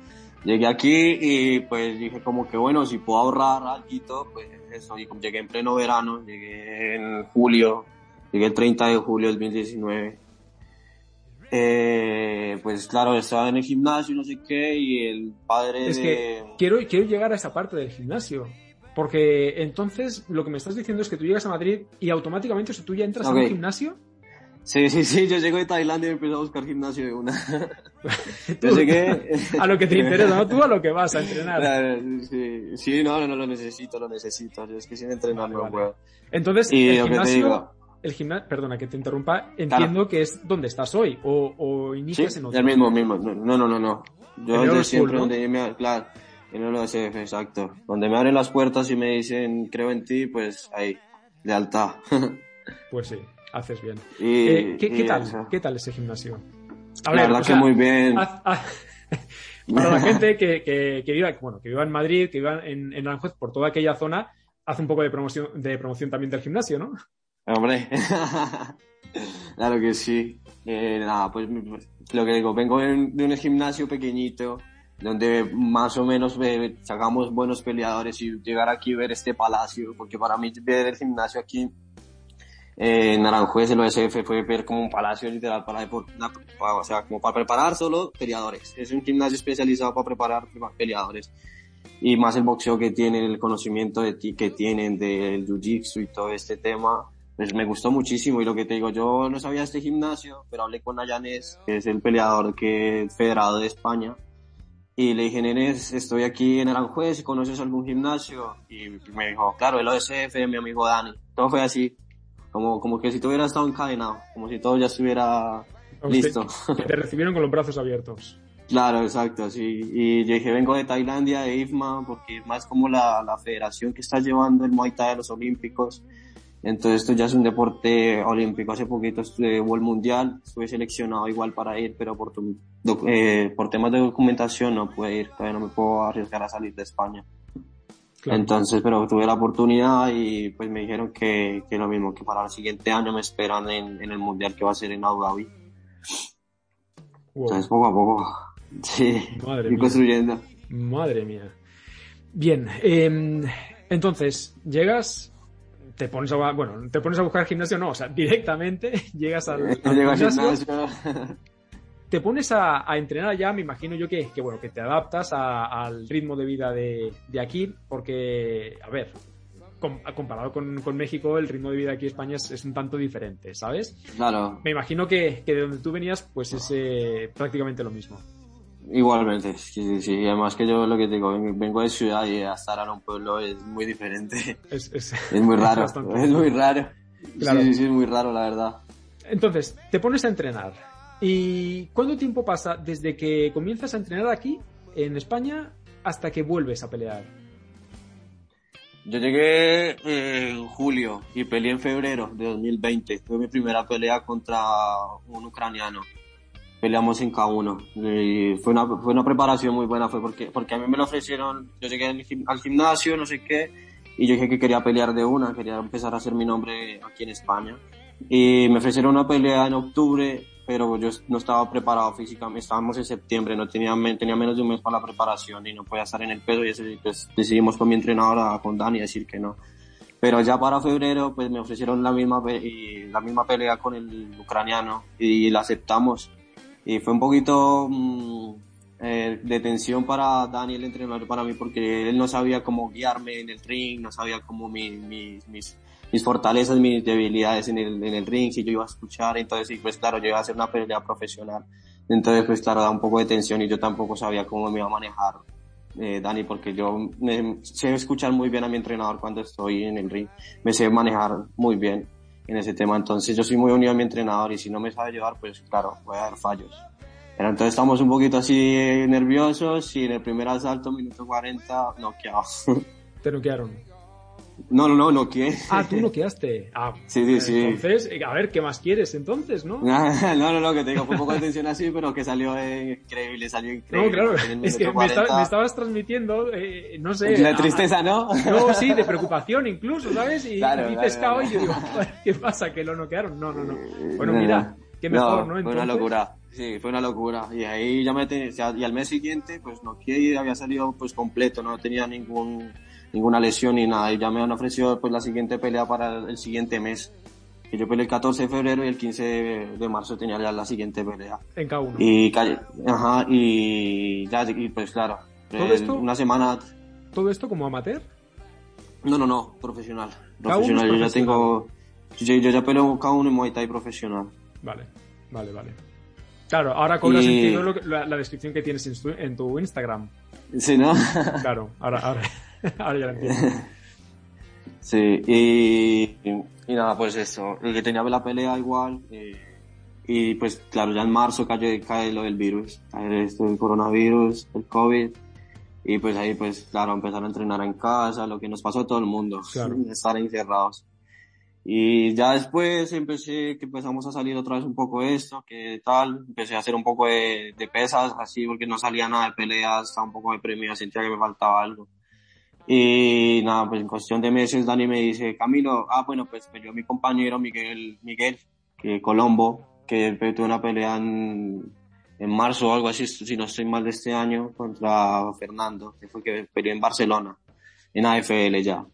[SPEAKER 2] Llegué aquí y pues dije como que bueno, si puedo ahorrar algo, pues eso, y llegué en pleno verano, llegué en julio, llegué el 30 de julio del 2019. Eh, pues claro, estaba en el gimnasio, no sé qué, y el padre
[SPEAKER 1] Es
[SPEAKER 2] de...
[SPEAKER 1] que quiero, quiero llegar a esa parte del gimnasio. Porque entonces lo que me estás diciendo es que tú llegas a Madrid y automáticamente, o sea, tú ya entras a
[SPEAKER 2] Ok.
[SPEAKER 1] un gimnasio.
[SPEAKER 2] Sí, sí, sí, yo llego de Tailandia y empecé a buscar gimnasio de una. *laughs* Yo llegué...
[SPEAKER 1] a lo que te interesa, ¿no? Tú a lo que vas a entrenar.
[SPEAKER 2] Sí, sí, no, no, no, lo necesito, lo necesito. Yo es que sin entrenar
[SPEAKER 1] Vale,
[SPEAKER 2] no
[SPEAKER 1] vale.
[SPEAKER 2] puedo.
[SPEAKER 1] Entonces,
[SPEAKER 2] Y
[SPEAKER 1] el gimnasio,
[SPEAKER 2] digo,
[SPEAKER 1] el gimnasio, perdona que te interrumpa, entiendo que es donde estás hoy o, o
[SPEAKER 2] sí,
[SPEAKER 1] inicias en otro.
[SPEAKER 2] el mismo, mismo. No, no, no, no. Yo desde siempre
[SPEAKER 1] ¿no?
[SPEAKER 2] donde me, claro, en el OSF, exacto. Donde me abren las puertas y me dicen, creo en ti, pues ahí, lealtad. *laughs*
[SPEAKER 1] Pues sí, haces bien.
[SPEAKER 2] y,
[SPEAKER 1] Eh, ¿qué, qué
[SPEAKER 2] y
[SPEAKER 1] tal?
[SPEAKER 2] eso.
[SPEAKER 1] ¿Qué tal ese gimnasio? A
[SPEAKER 2] La
[SPEAKER 1] ver,
[SPEAKER 2] verdad
[SPEAKER 1] o sea,
[SPEAKER 2] que muy bien.
[SPEAKER 1] haz- haz- *laughs* para la gente que, que, que viva, bueno, que viva en Madrid, que viva en, en Aranjuez, por toda aquella zona, haz un poco de promoción, de promoción también del gimnasio, ¿no?
[SPEAKER 2] Hombre, *laughs* claro que sí. Eh, nada, pues lo que digo, vengo de, un gimnasio pequeñito donde más o menos sacamos buenos peleadores y llegar aquí y ver este palacio, porque para mí ver el gimnasio aquí en Aranjuez el OSF fue ver como un palacio literal para, o sea, como para preparar solo peleadores. Es un gimnasio especializado para preparar peleadores. Y más el boxeo que tienen, el conocimiento de ti que tienen del jiu-jitsu y todo este tema, pues me gustó muchísimo. Y lo que te digo, yo no sabía este gimnasio, pero hablé con Ayanes, que es el peleador que es federado de España. Y le dije, Nenes, estoy aquí en Aranjuez, ¿conoces algún gimnasio? Y me dijo, claro, el OSF, mi amigo Dani. Todo fue así como, como que si hubieras estado encadenado, como si todo ya estuviera listo.
[SPEAKER 1] Que te recibieron con los brazos abiertos. *laughs*
[SPEAKER 2] Claro, exacto, sí. Y yo dije, vengo de Tailandia, de IFMA, porque es más como la, la federación que está llevando el Muay Thai a los Olímpicos. Entonces esto ya es un deporte olímpico. Hace poquito estuve el Mundial, estuve seleccionado igual para ir, pero por, eh, por temas de documentación no pude ir, todavía no me puedo arriesgar a salir de España. Entonces, pero tuve la oportunidad y pues me dijeron que, que lo mismo, que para el siguiente año me esperan en, en el Mundial que va a ser en Abu Dhabi. Entonces, poco a poco, *laughs* sí, Madre construyendo.
[SPEAKER 1] Madre mía. Bien, eh, entonces, llegas, te pones a, bueno, te pones a buscar gimnasio, no, o sea, *laughs* directamente llegas al, al gimnasio *laughs* te pones a, entrenar ya, me imagino yo que, que bueno, que te adaptas al ritmo de vida de, aquí, porque, a ver, comparado con, México, el ritmo de vida aquí en España es, un tanto diferente, ¿sabes?
[SPEAKER 2] Claro.
[SPEAKER 1] Me imagino que, de donde tú venías, pues es eh, prácticamente lo mismo.
[SPEAKER 2] Igualmente, sí, sí, además que yo lo que digo, vengo de ciudad y estar en un pueblo es muy diferente. Es, es, *laughs* muy raro, *laughs* es muy raro. Claro. Sí, sí, es muy raro, la verdad.
[SPEAKER 1] Entonces, te pones a entrenar ¿Y cuánto tiempo pasa desde que comienzas a entrenar aquí, en España, hasta que vuelves a pelear?
[SPEAKER 2] Yo llegué en julio y peleé en febrero de 2020. Fue mi primera pelea contra un ucraniano. Peleamos en K1. Y fue una, fue una preparación muy buena, fue porque, porque a mí me lo ofrecieron, yo llegué al gimnasio, no sé qué, y yo dije que quería pelear de una, quería empezar a hacer mi nombre aquí en España. Y me ofrecieron una pelea en octubre pero yo no estaba preparado físicamente, estábamos en septiembre, no tenía, tenía menos de un mes para la preparación y no podía estar en el peso y pues, decidimos con mi entrenadora, con Dani, decir que no. Pero ya para febrero pues me ofrecieron la misma, la misma pelea con el ucraniano y la aceptamos. Y fue un poquito mm, eh, de tensión para Dani, el entrenador, para mí, porque él no sabía cómo guiarme en el ring, no sabía cómo mi, mis mis fortalezas, mis debilidades en el, en el ring, si yo iba a escuchar, entonces, pues claro, yo iba a hacer una pelea profesional. Entonces, pues claro, da un poco de tensión y yo tampoco sabía cómo me iba a manejar eh, Dani, porque yo me, sé escuchar muy bien a mi entrenador cuando estoy en el ring, me sé manejar muy bien en ese tema, entonces yo soy muy unido a mi entrenador y si no me sabe llevar, pues claro, voy a dar fallos. Pero entonces estamos un poquito así nerviosos y en el primer asalto, minuto 40, noqueados. *laughs*
[SPEAKER 1] Te noquearon.
[SPEAKER 2] No, no, no, no que.
[SPEAKER 1] Ah, tú no quedaste. Ah,
[SPEAKER 2] sí, sí, sí.
[SPEAKER 1] Entonces, a ver, ¿qué más quieres entonces, no? *laughs*
[SPEAKER 2] no, no, no, que te digo, fue un poco de tensión así, pero que salió increíble, salió increíble.
[SPEAKER 1] No, claro, es que me, estabas transmitiendo, eh, no sé.
[SPEAKER 2] La tristeza, ¿no?
[SPEAKER 1] No, sí, de preocupación incluso, ¿sabes? Y, claro, y pescado y yo digo, ¿qué pasa? ¿Que lo noquearon? No, no, no. Bueno, mira, qué mejor, ¿no?
[SPEAKER 2] Fue una locura. Sí, fue una locura. Y ahí ya me tenía, y al mes siguiente, pues noqueé y había salido pues completo, no tenía ningún ninguna lesión ni nada. Y ya me han ofrecido pues la siguiente pelea para el siguiente mes. Que yo peleé el 14 de febrero y el 15 de, marzo tenía ya la siguiente pelea.
[SPEAKER 1] En K1.
[SPEAKER 2] Y, ajá, y ya, y pues claro, ¿Todo esto, una semana.
[SPEAKER 1] ¿Todo esto como amateur?
[SPEAKER 2] No, no, no, profesional. Profesional, yo ya tengo. Yo, ya peleo K1 en Muay Thai profesional.
[SPEAKER 1] Vale, vale, vale. Claro, ahora cobra sentido la, descripción que tienes en tu, en tu Instagram.
[SPEAKER 2] Sí, ¿no?
[SPEAKER 1] Claro, ahora, ahora. *laughs* *laughs* Ahora ya lo entiendo. *laughs*
[SPEAKER 2] Sí, y, y, nada, pues eso. El que tenía la pelea igual. Eh, y pues claro, ya en marzo cae, cae lo del virus. Cae esto del coronavirus, el COVID. Y pues ahí, pues claro, empezar a entrenar en casa, lo que nos pasó a todo el mundo. *laughs* Estar encerrados. Y ya después empecé, que empezamos a salir otra vez un poco esto, que tal, empecé a hacer un poco de, de pesas, así, porque no salía nada de peleas, estaba un poco deprimido, sentía que me faltaba algo. Y nada, pues en cuestión de meses Dani me dice, Camilo, ah, bueno, pues yo mi compañero Miguel, Miguel, que Colombo, que tuve una pelea en, en marzo o algo así, si no estoy mal de este año, contra Fernando, que fue que peleó en Barcelona, en AFL ya.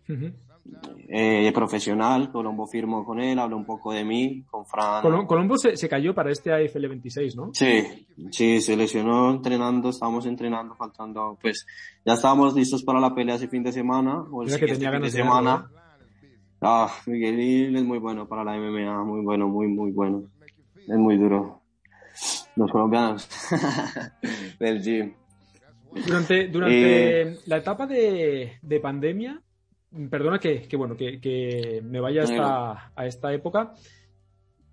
[SPEAKER 2] Eh, profesional. Colombo firmó con él, habló un poco de mí, con Fran.
[SPEAKER 1] Colombo se, se cayó para este AFL 26, ¿no?
[SPEAKER 2] Sí, sí, se lesionó entrenando, estábamos entrenando, faltando, pues ya estábamos listos para la pelea ese fin de semana. O el
[SPEAKER 1] que tenía ganas
[SPEAKER 2] de semana. Ah, Miguel es muy bueno para la MMA, muy bueno, muy, muy bueno. Es muy duro. Los colombianos *laughs* del gym.
[SPEAKER 1] Durante, durante eh, la etapa de, de pandemia, perdona que, que bueno, que, que, me vaya hasta, a esta época.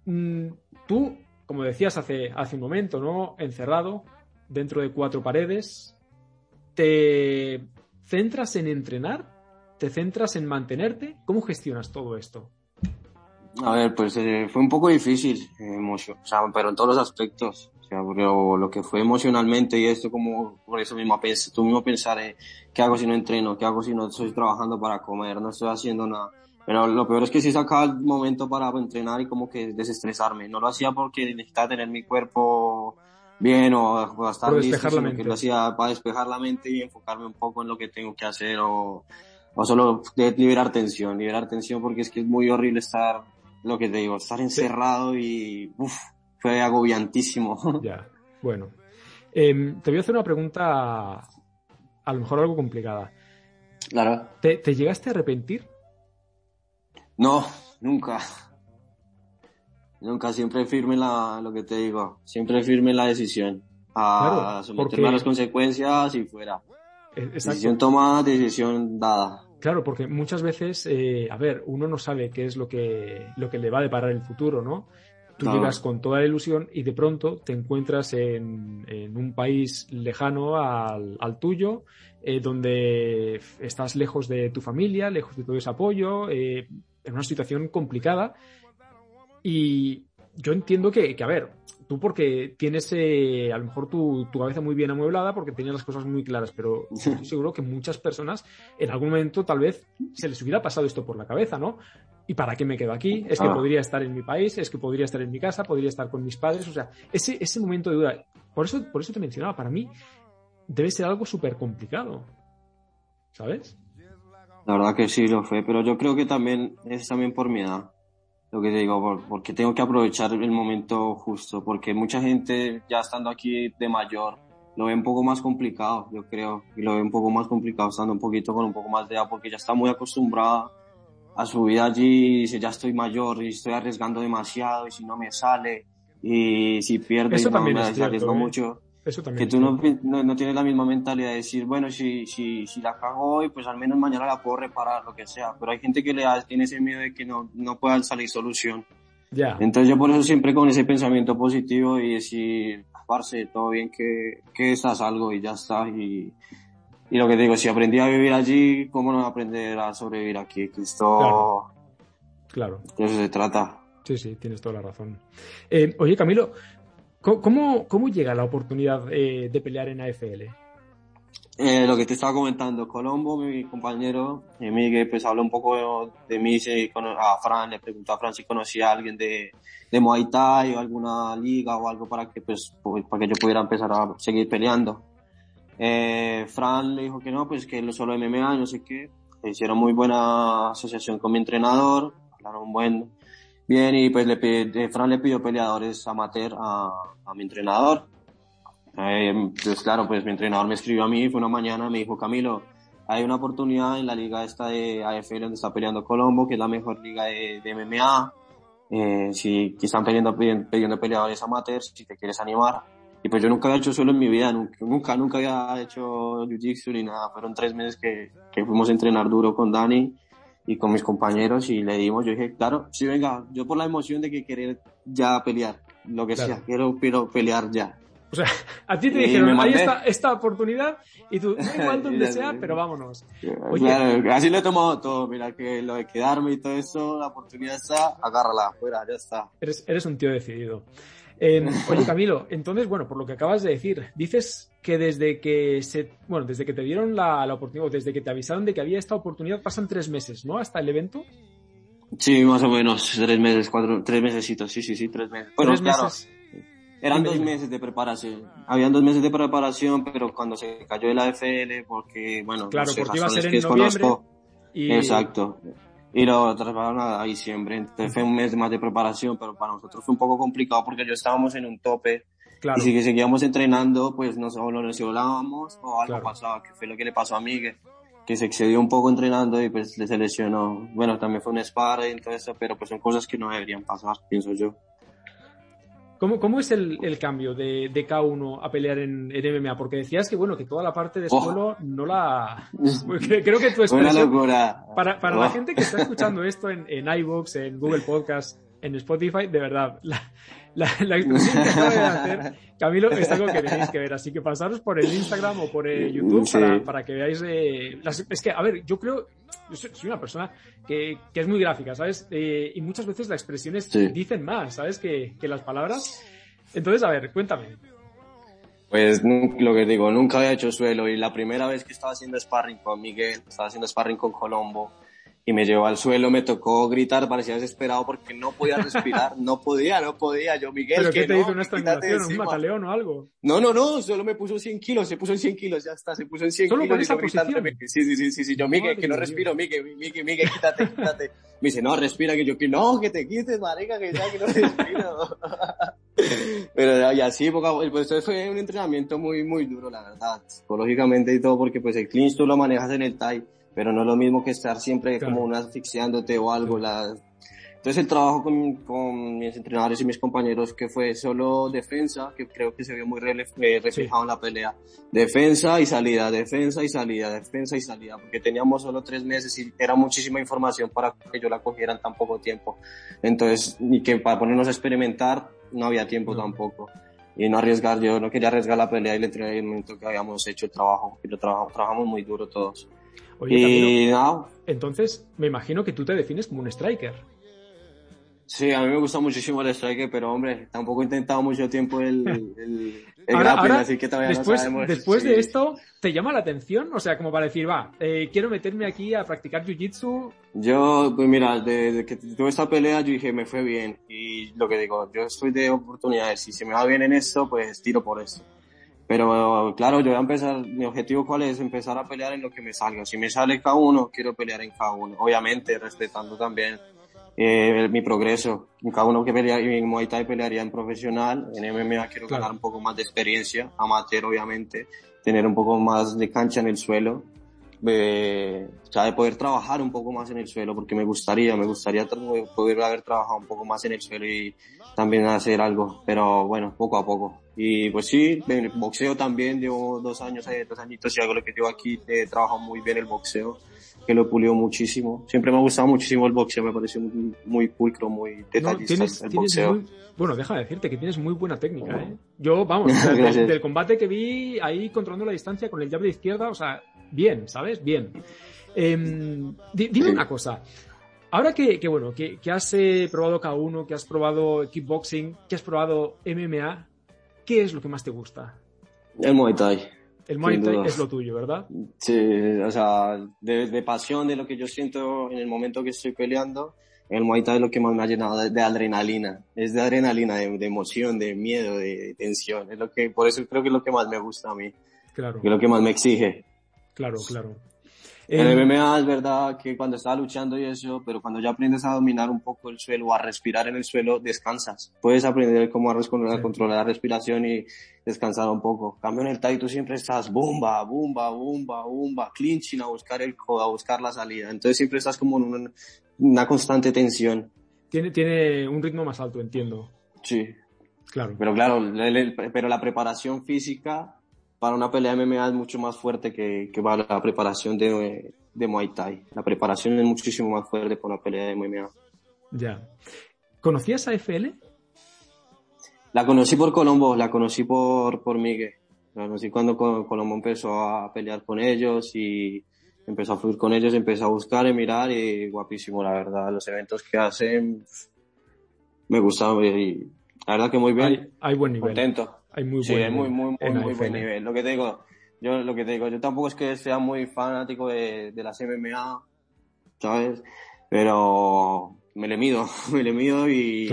[SPEAKER 1] Mm, tú, como decías hace, hace un momento, ¿no? Encerrado, dentro de cuatro paredes, ¿te centras en entrenar? ¿Te centras en mantenerte? ¿Cómo gestionas todo esto?
[SPEAKER 2] A ver, pues eh, fue un poco difícil, eh, o sea, pero en todos los aspectos pero lo que fue emocionalmente y esto como por eso mismo tú mismo pensar eh, qué hago si no entreno qué hago si no estoy trabajando para comer no estoy haciendo nada. Pero lo peor es que sí sacaba el momento para entrenar y como que desestresarme. No lo hacía porque necesitaba tener mi cuerpo bien o, estar listo sino que lo hacía para despejar la mente y enfocarme un poco en lo que tengo que hacer o, o solo de liberar tensión liberar tensión porque es que es muy horrible estar lo que te digo estar encerrado y uff fue agobiantísimo. *laughs*
[SPEAKER 1] Ya, bueno. Em, te voy a hacer una pregunta, a lo mejor algo complicada.
[SPEAKER 2] Claro.
[SPEAKER 1] ¿Te, llegaste a arrepentir?
[SPEAKER 2] No, nunca. Nunca, siempre firme la, lo que te digo, siempre firme la decisión. A someterme a las consecuencias y fuera. E, decisión tomada, decisión dada.
[SPEAKER 1] Claro, porque muchas veces, eh, a ver, uno no sabe qué es lo que, lo que le va a deparar el futuro, ¿no? Tú llegas con toda la ilusión y de pronto te encuentras en, un país lejano al, tuyo, eh, donde estás lejos de tu familia, lejos de todo ese apoyo, eh, en una situación complicada. Y yo entiendo que, que a ver, tú porque tienes eh, a lo mejor tu, tu, cabeza muy bien amueblada porque tenías las cosas muy claras, pero *laughs* estoy seguro que muchas personas en algún momento tal vez se les hubiera pasado esto por la cabeza, ¿no? ¿Y para qué me quedo aquí? Es que ah. podría estar en mi país, es que podría estar en mi casa, podría estar con mis padres, o sea, ese, ese momento de duda, por eso, por eso te mencionaba, para mí debe ser algo súper complicado, ¿sabes?
[SPEAKER 2] La verdad que sí lo fue, pero yo creo que también es también por mi edad lo que te digo, porque tengo que aprovechar el momento justo, porque mucha gente ya estando aquí de mayor lo ve un poco más complicado, yo creo, y lo ve un poco más complicado estando un poquito con un poco más de edad, porque ya está muy acostumbrada a su vida allí y dice, ya estoy mayor y estoy arriesgando demasiado y si no me sale y si pierdo
[SPEAKER 1] Eso
[SPEAKER 2] y
[SPEAKER 1] también me
[SPEAKER 2] arriesgo ¿eh? mucho.
[SPEAKER 1] Eso también
[SPEAKER 2] que tú no, no, tienes la misma mentalidad de decir, bueno, si, si, si la cago hoy, pues al menos mañana la puedo reparar, lo que sea. Pero hay gente que le da, tiene ese miedo de que no, no puedan salir solución.
[SPEAKER 1] Ya.
[SPEAKER 2] Entonces yo por eso siempre con ese pensamiento positivo y decir, parce, todo bien que, que estás algo y ya está. Y, y lo que digo, si aprendí a vivir allí, ¿cómo no aprender a sobrevivir aquí? Que esto...
[SPEAKER 1] Claro.
[SPEAKER 2] De eso se trata.
[SPEAKER 1] Sí, sí, tienes toda la razón. Eh, oye, Camilo, ¿Cómo, cómo llega la oportunidad eh, de pelear en AFL?
[SPEAKER 2] Eh, lo que te estaba comentando, Colombo, mi compañero, Miguel, pues habló un poco de mí, a Fran, le preguntó a Fran si conocía a alguien de, de Muay Thai o alguna liga o algo para que, pues, para que yo pudiera empezar a seguir peleando. Eh, Fran le dijo que no, pues que él solo MMA, no sé qué. Hicieron muy buena asociación con mi entrenador, hablaron buen, Bien, y pues le pide, Fran le pidió peleadores amateur a, a mi entrenador. Eh, pues claro, pues mi entrenador me escribió a mí, fue una mañana, me dijo, Camilo, hay una oportunidad en la liga esta de AFL donde está peleando Colombo, que es la mejor liga de, de MMA. Eh, si están pidiendo, pidiendo, peleadores amateurs, si te quieres animar. Y pues yo nunca había hecho suelo en mi vida, nunca, nunca, había hecho jiu-jitsu ni nada. Fueron tres meses que, que fuimos a entrenar duro con Dani y con mis compañeros y le dimos, yo dije, claro, sí, venga, yo por la emoción de que querer ya pelear, lo que sea, quiero, quiero pelear ya.
[SPEAKER 1] O sea, *laughs* a ti te dijeron, ahí está esta oportunidad y tú, *laughs* igual donde sea, pero vámonos.
[SPEAKER 2] Claro, así lo he tomado todo, mira, que lo de quedarme y todo eso, la oportunidad está, agárrala, fuera, ya está.
[SPEAKER 1] Eres, eres un tío decidido. Eh, *laughs* oye, Camilo, entonces, bueno, por lo que acabas de decir, dices que desde que se, bueno, desde que te dieron la, la oportunidad, o desde que te avisaron de que había esta oportunidad, pasan tres meses, ¿no? Hasta el evento.
[SPEAKER 2] Sí, más o menos, tres meses, cuatro, tres mesecitos, sí, sí, sí, tres meses. Bueno, ¿Tres claro, meses? Eran dos meses de preparación. Habían dos meses de preparación, pero cuando se cayó el AFL, porque, bueno,
[SPEAKER 1] claro, porque iba a ser en noviembre.
[SPEAKER 2] Y... Exacto. Y lo trasladaron a diciembre. Entonces fue un mes más de preparación, pero para nosotros fue un poco complicado porque yo estábamos en un tope. Claro. Y si seguíamos entrenando, pues nos, o nos lesionábamos o algo pasaba, que fue lo que le pasó a Miguel que se excedió un poco entrenando y pues le seleccionó. Bueno, también fue un sparring y todo eso, pero pues son cosas que no deberían pasar, pienso yo.
[SPEAKER 1] ¿Cómo, cómo es el, el cambio de, de, K1 a pelear en, en, MMA? Porque decías que, bueno, que toda la parte de oh. suelo no la... *laughs* Creo que tu.
[SPEAKER 2] Una locura.
[SPEAKER 1] Para, para la oh. gente que está escuchando esto en, en iVoox, en Google Podcast, en Spotify, de verdad, la, la, la expresión que acaba de hacer, Camilo, es algo que tenéis que ver. Así que pasaros por el Instagram o por el YouTube para, para, que veáis. Eh, las, es que, a ver, yo creo, yo soy, una persona que, que, es muy gráfica, ¿sabes? Eh, y muchas veces las expresiones dicen más, ¿sabes? Que, que las palabras. Entonces, a ver, cuéntame.
[SPEAKER 2] Pues lo que digo, nunca había hecho suelo y la primera vez que estaba haciendo sparring con Miguel, estaba haciendo sparring con Colombo, y me llevó al suelo, me tocó gritar, parecía desesperado porque no podía respirar, no podía, no podía, yo Miguel.
[SPEAKER 1] ¿Pero qué te hizo una estrangulación, un mataleón o algo?
[SPEAKER 2] No, no, no, solo me puso 100 kilos, se puso en 100 kilos, ya está, se puso en 100
[SPEAKER 1] ¿Solo
[SPEAKER 2] kilos.
[SPEAKER 1] Por esa?
[SPEAKER 2] Sí, sí, sí, sí, sí, yo Miguel, que no respiro, Miguel, Miguel, Miguel, quítate, quítate. Me dice, no, respira, que yo, que no, que te quites, marica, que ya, que no respiro. *laughs* Pero y así, pues fue un entrenamiento muy, muy duro, la verdad, psicológicamente y todo, porque pues el clinch tú lo manejas en el TAI pero no es lo mismo que estar siempre como una asfixiándote o algo. La... Entonces el trabajo con, con, mis entrenadores y mis compañeros que fue solo defensa, que creo que se vio muy eh, reflejado en la pelea. Defensa y salida, defensa y salida, defensa y salida, porque teníamos solo tres meses y era muchísima información para que yo la cogiera en tan poco tiempo. Entonces, ni que para ponernos a experimentar no había tiempo tampoco. Y no arriesgar, yo no quería arriesgar la pelea y el entrenamiento que habíamos hecho el trabajo, lo trabajamos, trabajamos muy duro todos.
[SPEAKER 1] Oye, entonces me imagino que tú te defines como un striker.
[SPEAKER 2] Sí, a mí me gusta muchísimo el striker, pero hombre, tampoco he intentado mucho tiempo el, el, *laughs*
[SPEAKER 1] ahora,
[SPEAKER 2] así que todavía
[SPEAKER 1] después,
[SPEAKER 2] no sabemos.
[SPEAKER 1] Después de esto, ¿te llama la atención? O sea, como para decir, va, eh, quiero meterme aquí a practicar jiu-jitsu.
[SPEAKER 2] Yo, pues mira, desde que tuve esta pelea, yo dije, me fue bien. Y lo que digo, yo estoy de oportunidades. Si se me va bien en esto, pues tiro por esto. Pero claro, yo voy a empezar, mi objetivo cuál es, empezar a pelear en lo que me salga. Si me sale K1, quiero pelear en K1. Obviamente, respetando también eh, mi progreso. En K1 que pelea, en Muay Thai pelearía en profesional, en MMA quiero ganar un poco más de experiencia, amateur obviamente, tener un poco más de cancha en el suelo de, de poder trabajar un poco más en el suelo, porque me gustaría, me gustaría poder haber trabajado un poco más en el suelo y también hacer algo, pero bueno, poco a poco. Y pues sí, el boxeo también, llevo dos años, dos añitos y hago lo que llevo aquí, he trabajado muy bien el boxeo, que lo pulió muchísimo. Siempre me ha gustado muchísimo el boxeo, me parece muy, muy pulcro, muy detallista el boxeo.
[SPEAKER 1] bueno, deja de decirte que tienes muy buena técnica, ¿eh? Yo, vamos, *laughs* del, del, combate que vi ahí controlando la distancia con el jab de izquierda, o sea, bien, ¿sabes? Bien. Eh, dime una cosa. Ahora que, que bueno, que, que has eh, probado K1, que has probado kickboxing, que has probado MMA, ¿qué es lo que más te gusta?
[SPEAKER 2] El Muay Thai.
[SPEAKER 1] El Muay Thai es lo tuyo, ¿verdad?
[SPEAKER 2] Sí, o sea, de, de, pasión, de lo que yo siento en el momento que estoy peleando, el Muay Thai es lo que más me ha llenado de, adrenalina. Es de adrenalina, de, de, emoción, de miedo, de, tensión. Es lo que, por eso creo que es lo que más me gusta a mí. Claro. es lo que más me exige.
[SPEAKER 1] Claro, claro.
[SPEAKER 2] En el MMA es verdad que cuando estaba luchando y eso, pero cuando ya aprendes a dominar un poco el suelo, a respirar en el suelo, descansas. Puedes aprender cómo a controlar la respiración y descansar un poco. Cambio en el Tai, tú siempre estás bomba, bomba, bomba, bomba, clinching a buscar el codo, a buscar la salida. Entonces siempre estás como en una, constante tensión.
[SPEAKER 1] Tiene, tiene un ritmo más alto, entiendo.
[SPEAKER 2] Sí.
[SPEAKER 1] Claro.
[SPEAKER 2] Pero claro, pero la preparación física para una pelea de MMA es mucho más fuerte que, que para la preparación de, de Muay Thai. La preparación es muchísimo más fuerte para una pelea de MMA.
[SPEAKER 1] Ya. ¿Conocías a FL?
[SPEAKER 2] La conocí por Colombo, la conocí por, por Miguel. La conocí cuando Colombo empezó a pelear con ellos y empezó a fluir con ellos, empezó a buscar y mirar y guapísimo, la verdad. Los eventos que hacen me gustaban y la verdad que muy bien.
[SPEAKER 1] Hay, hay buen nivel.
[SPEAKER 2] Contento.
[SPEAKER 1] Hay muy
[SPEAKER 2] sí, buen muy, muy, muy, buen nivel. Lo que te digo, yo lo que te digo, yo tampoco es que sea muy fanático de, de las MMA, ¿sabes? Pero me le mido, *laughs* me le mido y,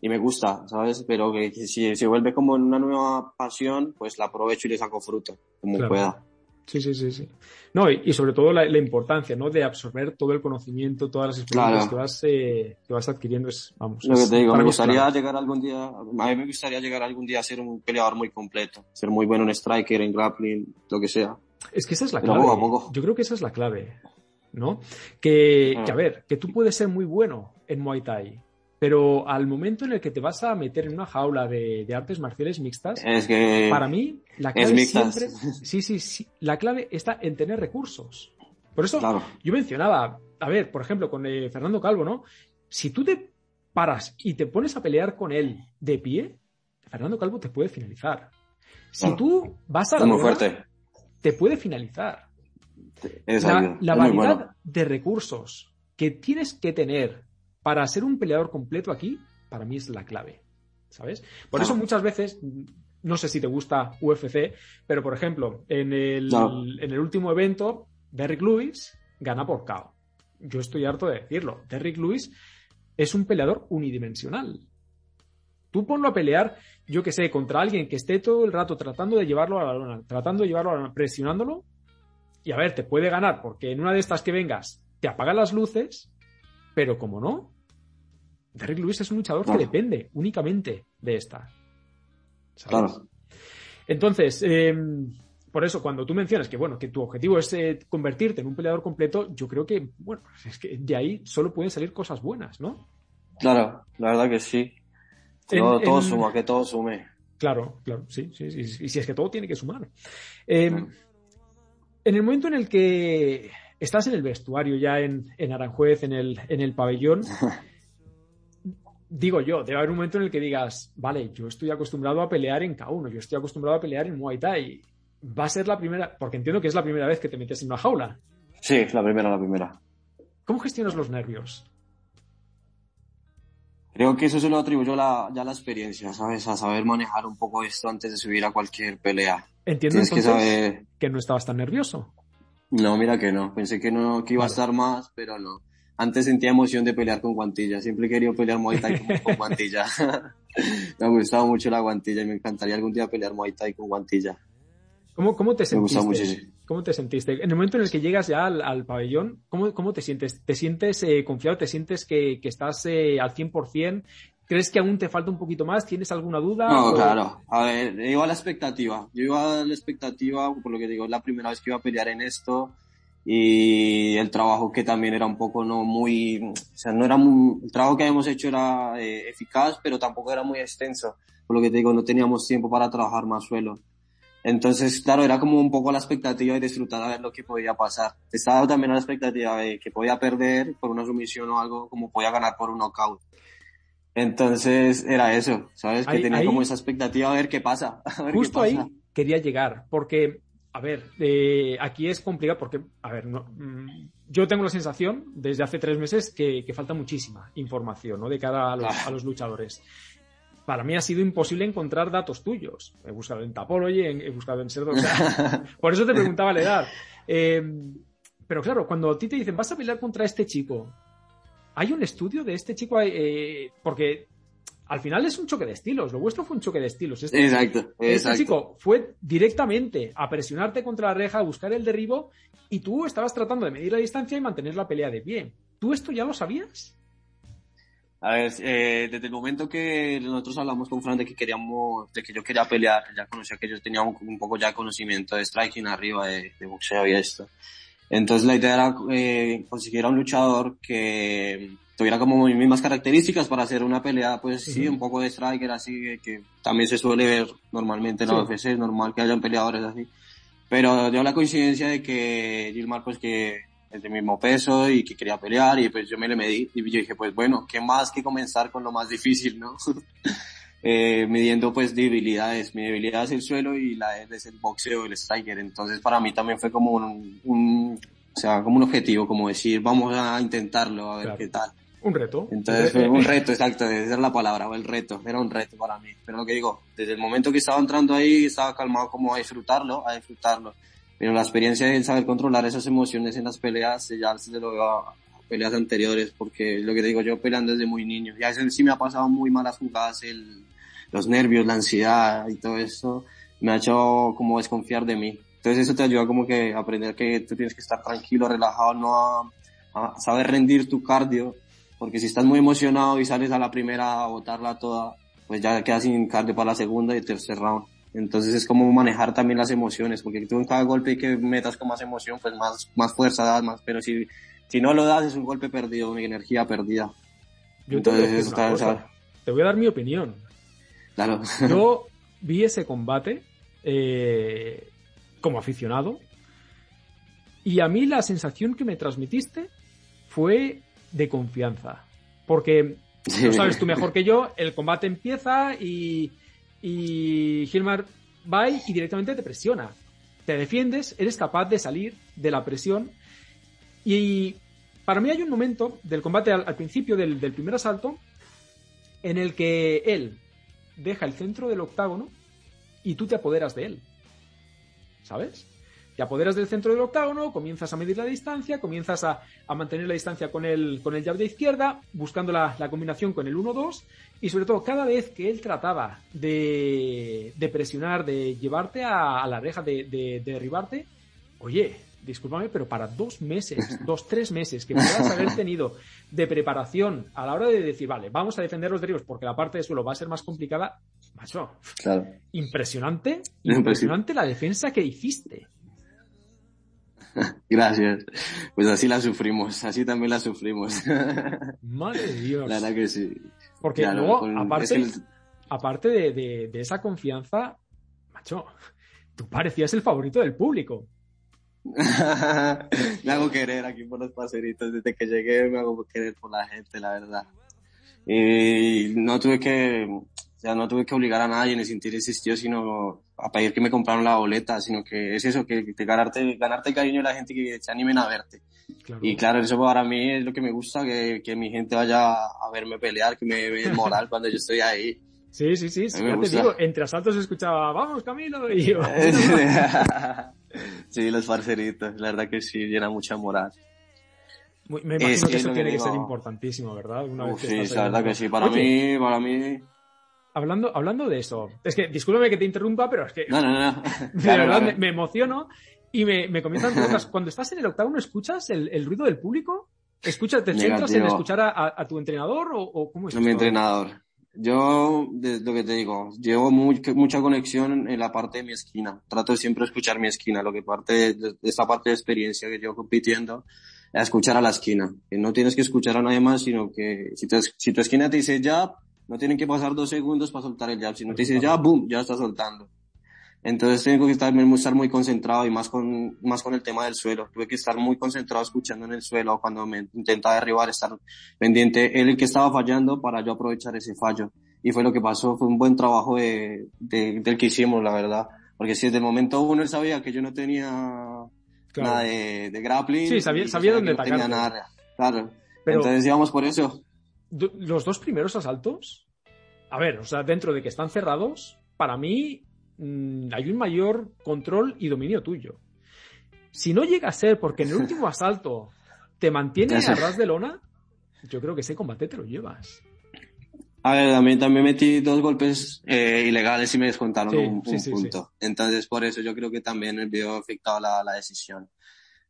[SPEAKER 2] y me gusta, ¿sabes? Pero que, si se vuelve como una nueva pasión, pues la aprovecho y le saco fruto, como pueda.
[SPEAKER 1] Sí, sí, sí, sí. No, y, sobre todo la, importancia, ¿no? De absorber todo el conocimiento, todas las experiencias que, vas, eh, que vas adquiriendo es, vamos.
[SPEAKER 2] Lo que te digo, me gustaría llegar algún día, a mí me gustaría llegar algún día a ser un peleador muy completo, ser muy bueno en striker, en grappling, lo que sea.
[SPEAKER 1] Es que esa es la clave. Yo creo que esa es la clave, ¿no? Que, que, a ah. ver, que tú puedes ser muy bueno en Muay Thai, pero al momento en el que te vas a meter en una jaula de, artes marciales mixtas,
[SPEAKER 2] es que
[SPEAKER 1] para mí la clave siempre, *laughs* sí, sí, sí, la clave está en tener recursos. Por eso yo mencionaba, a ver, por ejemplo, con eh, Fernando Calvo, ¿no? Si tú te paras y te pones a pelear con él de pie, Fernando Calvo te puede finalizar. Si tú vas a
[SPEAKER 2] la fuerte.
[SPEAKER 1] te puede finalizar. la, variedad de recursos que tienes que tener para ser un peleador completo aquí, para mí es la clave. ¿Sabes? Por eso muchas veces, no sé si te gusta UFC, pero por ejemplo, en el, en el último evento, Derrick Lewis gana por KO. Yo estoy harto de decirlo. Derrick Lewis es un peleador unidimensional. Tú ponlo a pelear, yo que sé, contra alguien que esté todo el rato tratando de llevarlo a la lona, tratando de llevarlo a la lona, presionándolo, y a ver, te puede ganar, porque en una de estas que vengas te apagan las luces, pero como no, Derrick Lewis es un luchador que depende únicamente de esta.
[SPEAKER 2] Claro.
[SPEAKER 1] Entonces, em, por eso, cuando tú mencionas que, bueno, que tu objetivo es eh, convertirte en un peleador completo, yo creo que, bueno, *laughs* es que de ahí solo pueden salir cosas buenas, ¿no?
[SPEAKER 2] Claro, la verdad que sí. Todo, suma, que todo sume.
[SPEAKER 1] Claro, claro, sí, sí, sí, Y si es que todo tiene que sumar. Em, en el momento en el que estás en el vestuario ya en, en Aranjuez, en el, en el pabellón, *laughs* digo yo, debe haber un momento en el que digas, vale, yo estoy acostumbrado a pelear en K1, yo estoy acostumbrado a pelear en Muay Thai. Va a ser la primera, porque entiendo que es la primera vez que te metes en una jaula.
[SPEAKER 2] Sí, la primera, la primera.
[SPEAKER 1] ¿Cómo gestionas los nervios?
[SPEAKER 2] Creo que eso se lo atribuyo la, ya a la experiencia, ¿sabes? A saber manejar un poco esto antes de subir a cualquier pelea.
[SPEAKER 1] Entiendo entonces que, no estabas tan nervioso.
[SPEAKER 2] No, mira que no. Pensé que no que iba a estar más, pero no antes sentía emoción de pelear con guantilla. Siempre he querido pelear Muay Thai con, guantilla. *laughs* me ha gustado mucho la guantilla y me encantaría algún día pelear Muay Thai con guantilla.
[SPEAKER 1] ¿Cómo, cómo te sentiste? Me gusta mucho, ¿Cómo te sentiste? En el momento en el que llegas ya al, pabellón, ¿cómo, ¿cómo, te sientes? ¿Te sientes eh, confiado? ¿Te sientes que, que estás eh, al 100%? ¿Crees que aún te falta un poquito más? ¿Tienes alguna duda?
[SPEAKER 2] No, claro. A ver, iba a la expectativa. Yo iba a la expectativa, por lo que digo, es la primera vez que iba a pelear en esto y el trabajo que también era un poco no muy, o sea, no era muy, el trabajo que habíamos hecho era eh, eficaz, pero tampoco era muy extenso, por lo que te digo, no teníamos tiempo para trabajar más suelo. Entonces, claro, era como un poco la expectativa de disfrutar a ver lo que podía pasar. Estaba también a la expectativa de que podía perder por una sumisión o algo, como podía ganar por un knockout. Entonces, era eso, ¿sabes? Que tenía como esa expectativa a ver qué pasa. *laughs*
[SPEAKER 1] justo ahí quería llegar, porque a ver, eh, aquí es complicado porque, a ver, no, mm, yo tengo la sensación desde hace tres meses que, falta muchísima información ¿no? de cara a los, luchadores. Para mí ha sido imposible encontrar datos tuyos. He buscado en Tapology, he buscado en Serdo. *laughs* por eso te preguntaba la edad. Em, pero claro, cuando a ti te dicen, vas a pelear contra este chico, ¿hay un estudio de este chico? Eh, porque al final es un choque de estilos. Lo vuestro fue un choque de estilos.
[SPEAKER 2] Este, exacto,
[SPEAKER 1] este chico fue directamente a presionarte contra la reja, a buscar el derribo, y tú estabas tratando de medir la distancia y mantener la pelea de pie. ¿Tú esto ya lo sabías?
[SPEAKER 2] A ver, eh, desde el momento que nosotros hablamos con Fran de que queríamos, de que yo quería pelear, ya conocía que yo tenía un, poco ya de conocimiento de striking arriba, de, de boxeo y esto. Entonces la idea era eh, conseguir a un luchador que tuviera como mis mismas características para hacer una pelea, pues sí, un poco de striker así, que también se suele ver normalmente en la UFC, es normal que hayan peleadores así. Pero dio la coincidencia de que Gilmar pues que es de mismo peso y que quería pelear y pues yo me le medí y yo dije pues bueno, ¿qué más que comenzar con lo más difícil, no? *laughs* eh, midiendo pues debilidades, mi debilidad es el suelo y la de es el boxeo, el striker, entonces para mí también fue como un, un o sea, como un objetivo, como decir, vamos a intentarlo, a ver qué tal.
[SPEAKER 1] Un reto.
[SPEAKER 2] Entonces fue un reto, exacto, esa es la palabra, el reto, era un reto para mí. Pero lo que digo, desde el momento que estaba entrando ahí, estaba calmado como a disfrutarlo, a disfrutarlo. Pero la experiencia de saber controlar esas emociones en las peleas, ya se lo veo a, peleas anteriores, porque lo que digo, yo peleando desde muy niño, y a veces sí me ha pasado muy malas jugadas, el, los nervios, la ansiedad y todo eso, me ha hecho como desconfiar de mí. Entonces eso te ayuda como que a aprender que tú tienes que estar tranquilo, relajado, no a, saber rendir tu cardio, porque si estás muy emocionado y sales a la primera a botarla toda, pues ya quedas sin cardio para la segunda y tercer round. Entonces es como manejar también las emociones, porque tú en cada golpe que metas con más emoción, pues más, más fuerza das más, pero si, si no lo das es un golpe perdido, una energía perdida.
[SPEAKER 1] Yo te, te voy a dar mi opinión.
[SPEAKER 2] Claro.
[SPEAKER 1] Yo *laughs* vi ese combate eh, como aficionado y a mí la sensación que me transmitiste fue de confianza. Porque, lo sabes tú mejor que yo, el combate empieza y, y Gilmar va y directamente te presiona. Te defiendes, eres capaz de salir de la presión. Y para mí hay un momento del combate al, principio del, del primer asalto en el que él deja el centro del octágono y tú te apoderas de él. ¿Sabes? Te apoderas del centro del octágono, comienzas a medir la distancia, comienzas a, mantener la distancia con el, con el jab de izquierda, buscando la, combinación con el 1-2 y sobre todo cada vez que él trataba de, presionar, de llevarte a, la reja, de, de derribarte, oye, discúlpame, pero para dos meses, *laughs* dos, tres meses que puedas haber tenido de preparación a la hora de decir, vale, vamos a defender los derribos porque la parte de suelo va a ser más complicada, macho,
[SPEAKER 2] claro.
[SPEAKER 1] impresionante, *laughs* impresionante la defensa que hiciste. *laughs*
[SPEAKER 2] Gracias. Pues así la sufrimos, así también la sufrimos.
[SPEAKER 1] Madre de Dios.
[SPEAKER 2] La verdad que sí.
[SPEAKER 1] Porque luego, aparte, aparte de, de esa confianza, macho, tú parecías el favorito del público.
[SPEAKER 2] Me hago querer aquí por los parceritos. Desde que llegué me hago querer por la gente, la verdad. Y no tuve que, o sea, no tuve que obligar a nadie ni sentir insistió, sino a pedir que me compraran la boleta, sino que es eso, que, que ganarte, ganarte cariño de la gente que se animen a verte. Y claro, eso para mí es lo que me gusta, que, que mi gente vaya a verme pelear, que me dé moral cuando yo estoy ahí.
[SPEAKER 1] Sí, sí, sí, sí ya te digo, entre asaltos escuchaba, vamos Camilo, y yo, *laughs* *laughs* *laughs*
[SPEAKER 2] Sí, los parceritos, la verdad que sí, llena mucha moral.
[SPEAKER 1] Me imagino que eso tiene que, ser importantísimo, ¿verdad?
[SPEAKER 2] sí, la verdad que sí, para mí, para mí...
[SPEAKER 1] Hablando, hablando de eso, es que, discúlpame que te interrumpa, pero es que...
[SPEAKER 2] No, no, no. *laughs*
[SPEAKER 1] De verdad, Me, emociono y me, me comienzan preguntas. Cuando estás en el octavo, ¿no escuchas el, el ruido del público? ¿Escuchas, ¿Te *laughs* centras en escuchar a, a, tu entrenador o, o cómo es?
[SPEAKER 2] Mi entrenador. Yo, de lo que te digo, llevo mucha conexión en la parte de mi esquina. Trato de siempre escuchar mi esquina, lo que parte de, esta parte de experiencia que yo compitiendo, es escuchar a la esquina. Que no tienes que escuchar a nadie más, sino que si, si tu esquina te dice jab, no tienen que pasar dos segundos para soltar el jab. Si no te dice jab, boom, ya está soltando. Entonces tengo que estar, estar muy concentrado y más con, más con el tema del suelo. Tuve que estar muy concentrado escuchando en el suelo cuando me intentaba derribar, estar pendiente él el que estaba fallando para yo aprovechar ese fallo. Y fue lo que pasó, fue un buen trabajo de, de del que hicimos, la verdad. Porque si desde el momento uno él sabía que yo no tenía nada de, de, grappling.
[SPEAKER 1] Sí, sabía, sabía dónde no tenía
[SPEAKER 2] nada. Claro. Pero Entonces íbamos por eso.
[SPEAKER 1] Los dos primeros asaltos, a ver, o sea, dentro de que están cerrados, para mí Mm, hay un mayor control y dominio tuyo. Si no llega a ser porque en el último *laughs* asalto te mantienes a ras de lona, yo creo que ese combate te lo llevas.
[SPEAKER 2] A ver, también, también metí dos golpes eh, ilegales y me descontaron un, punto. Entonces, por eso yo creo que también el video ha afectado la, la decisión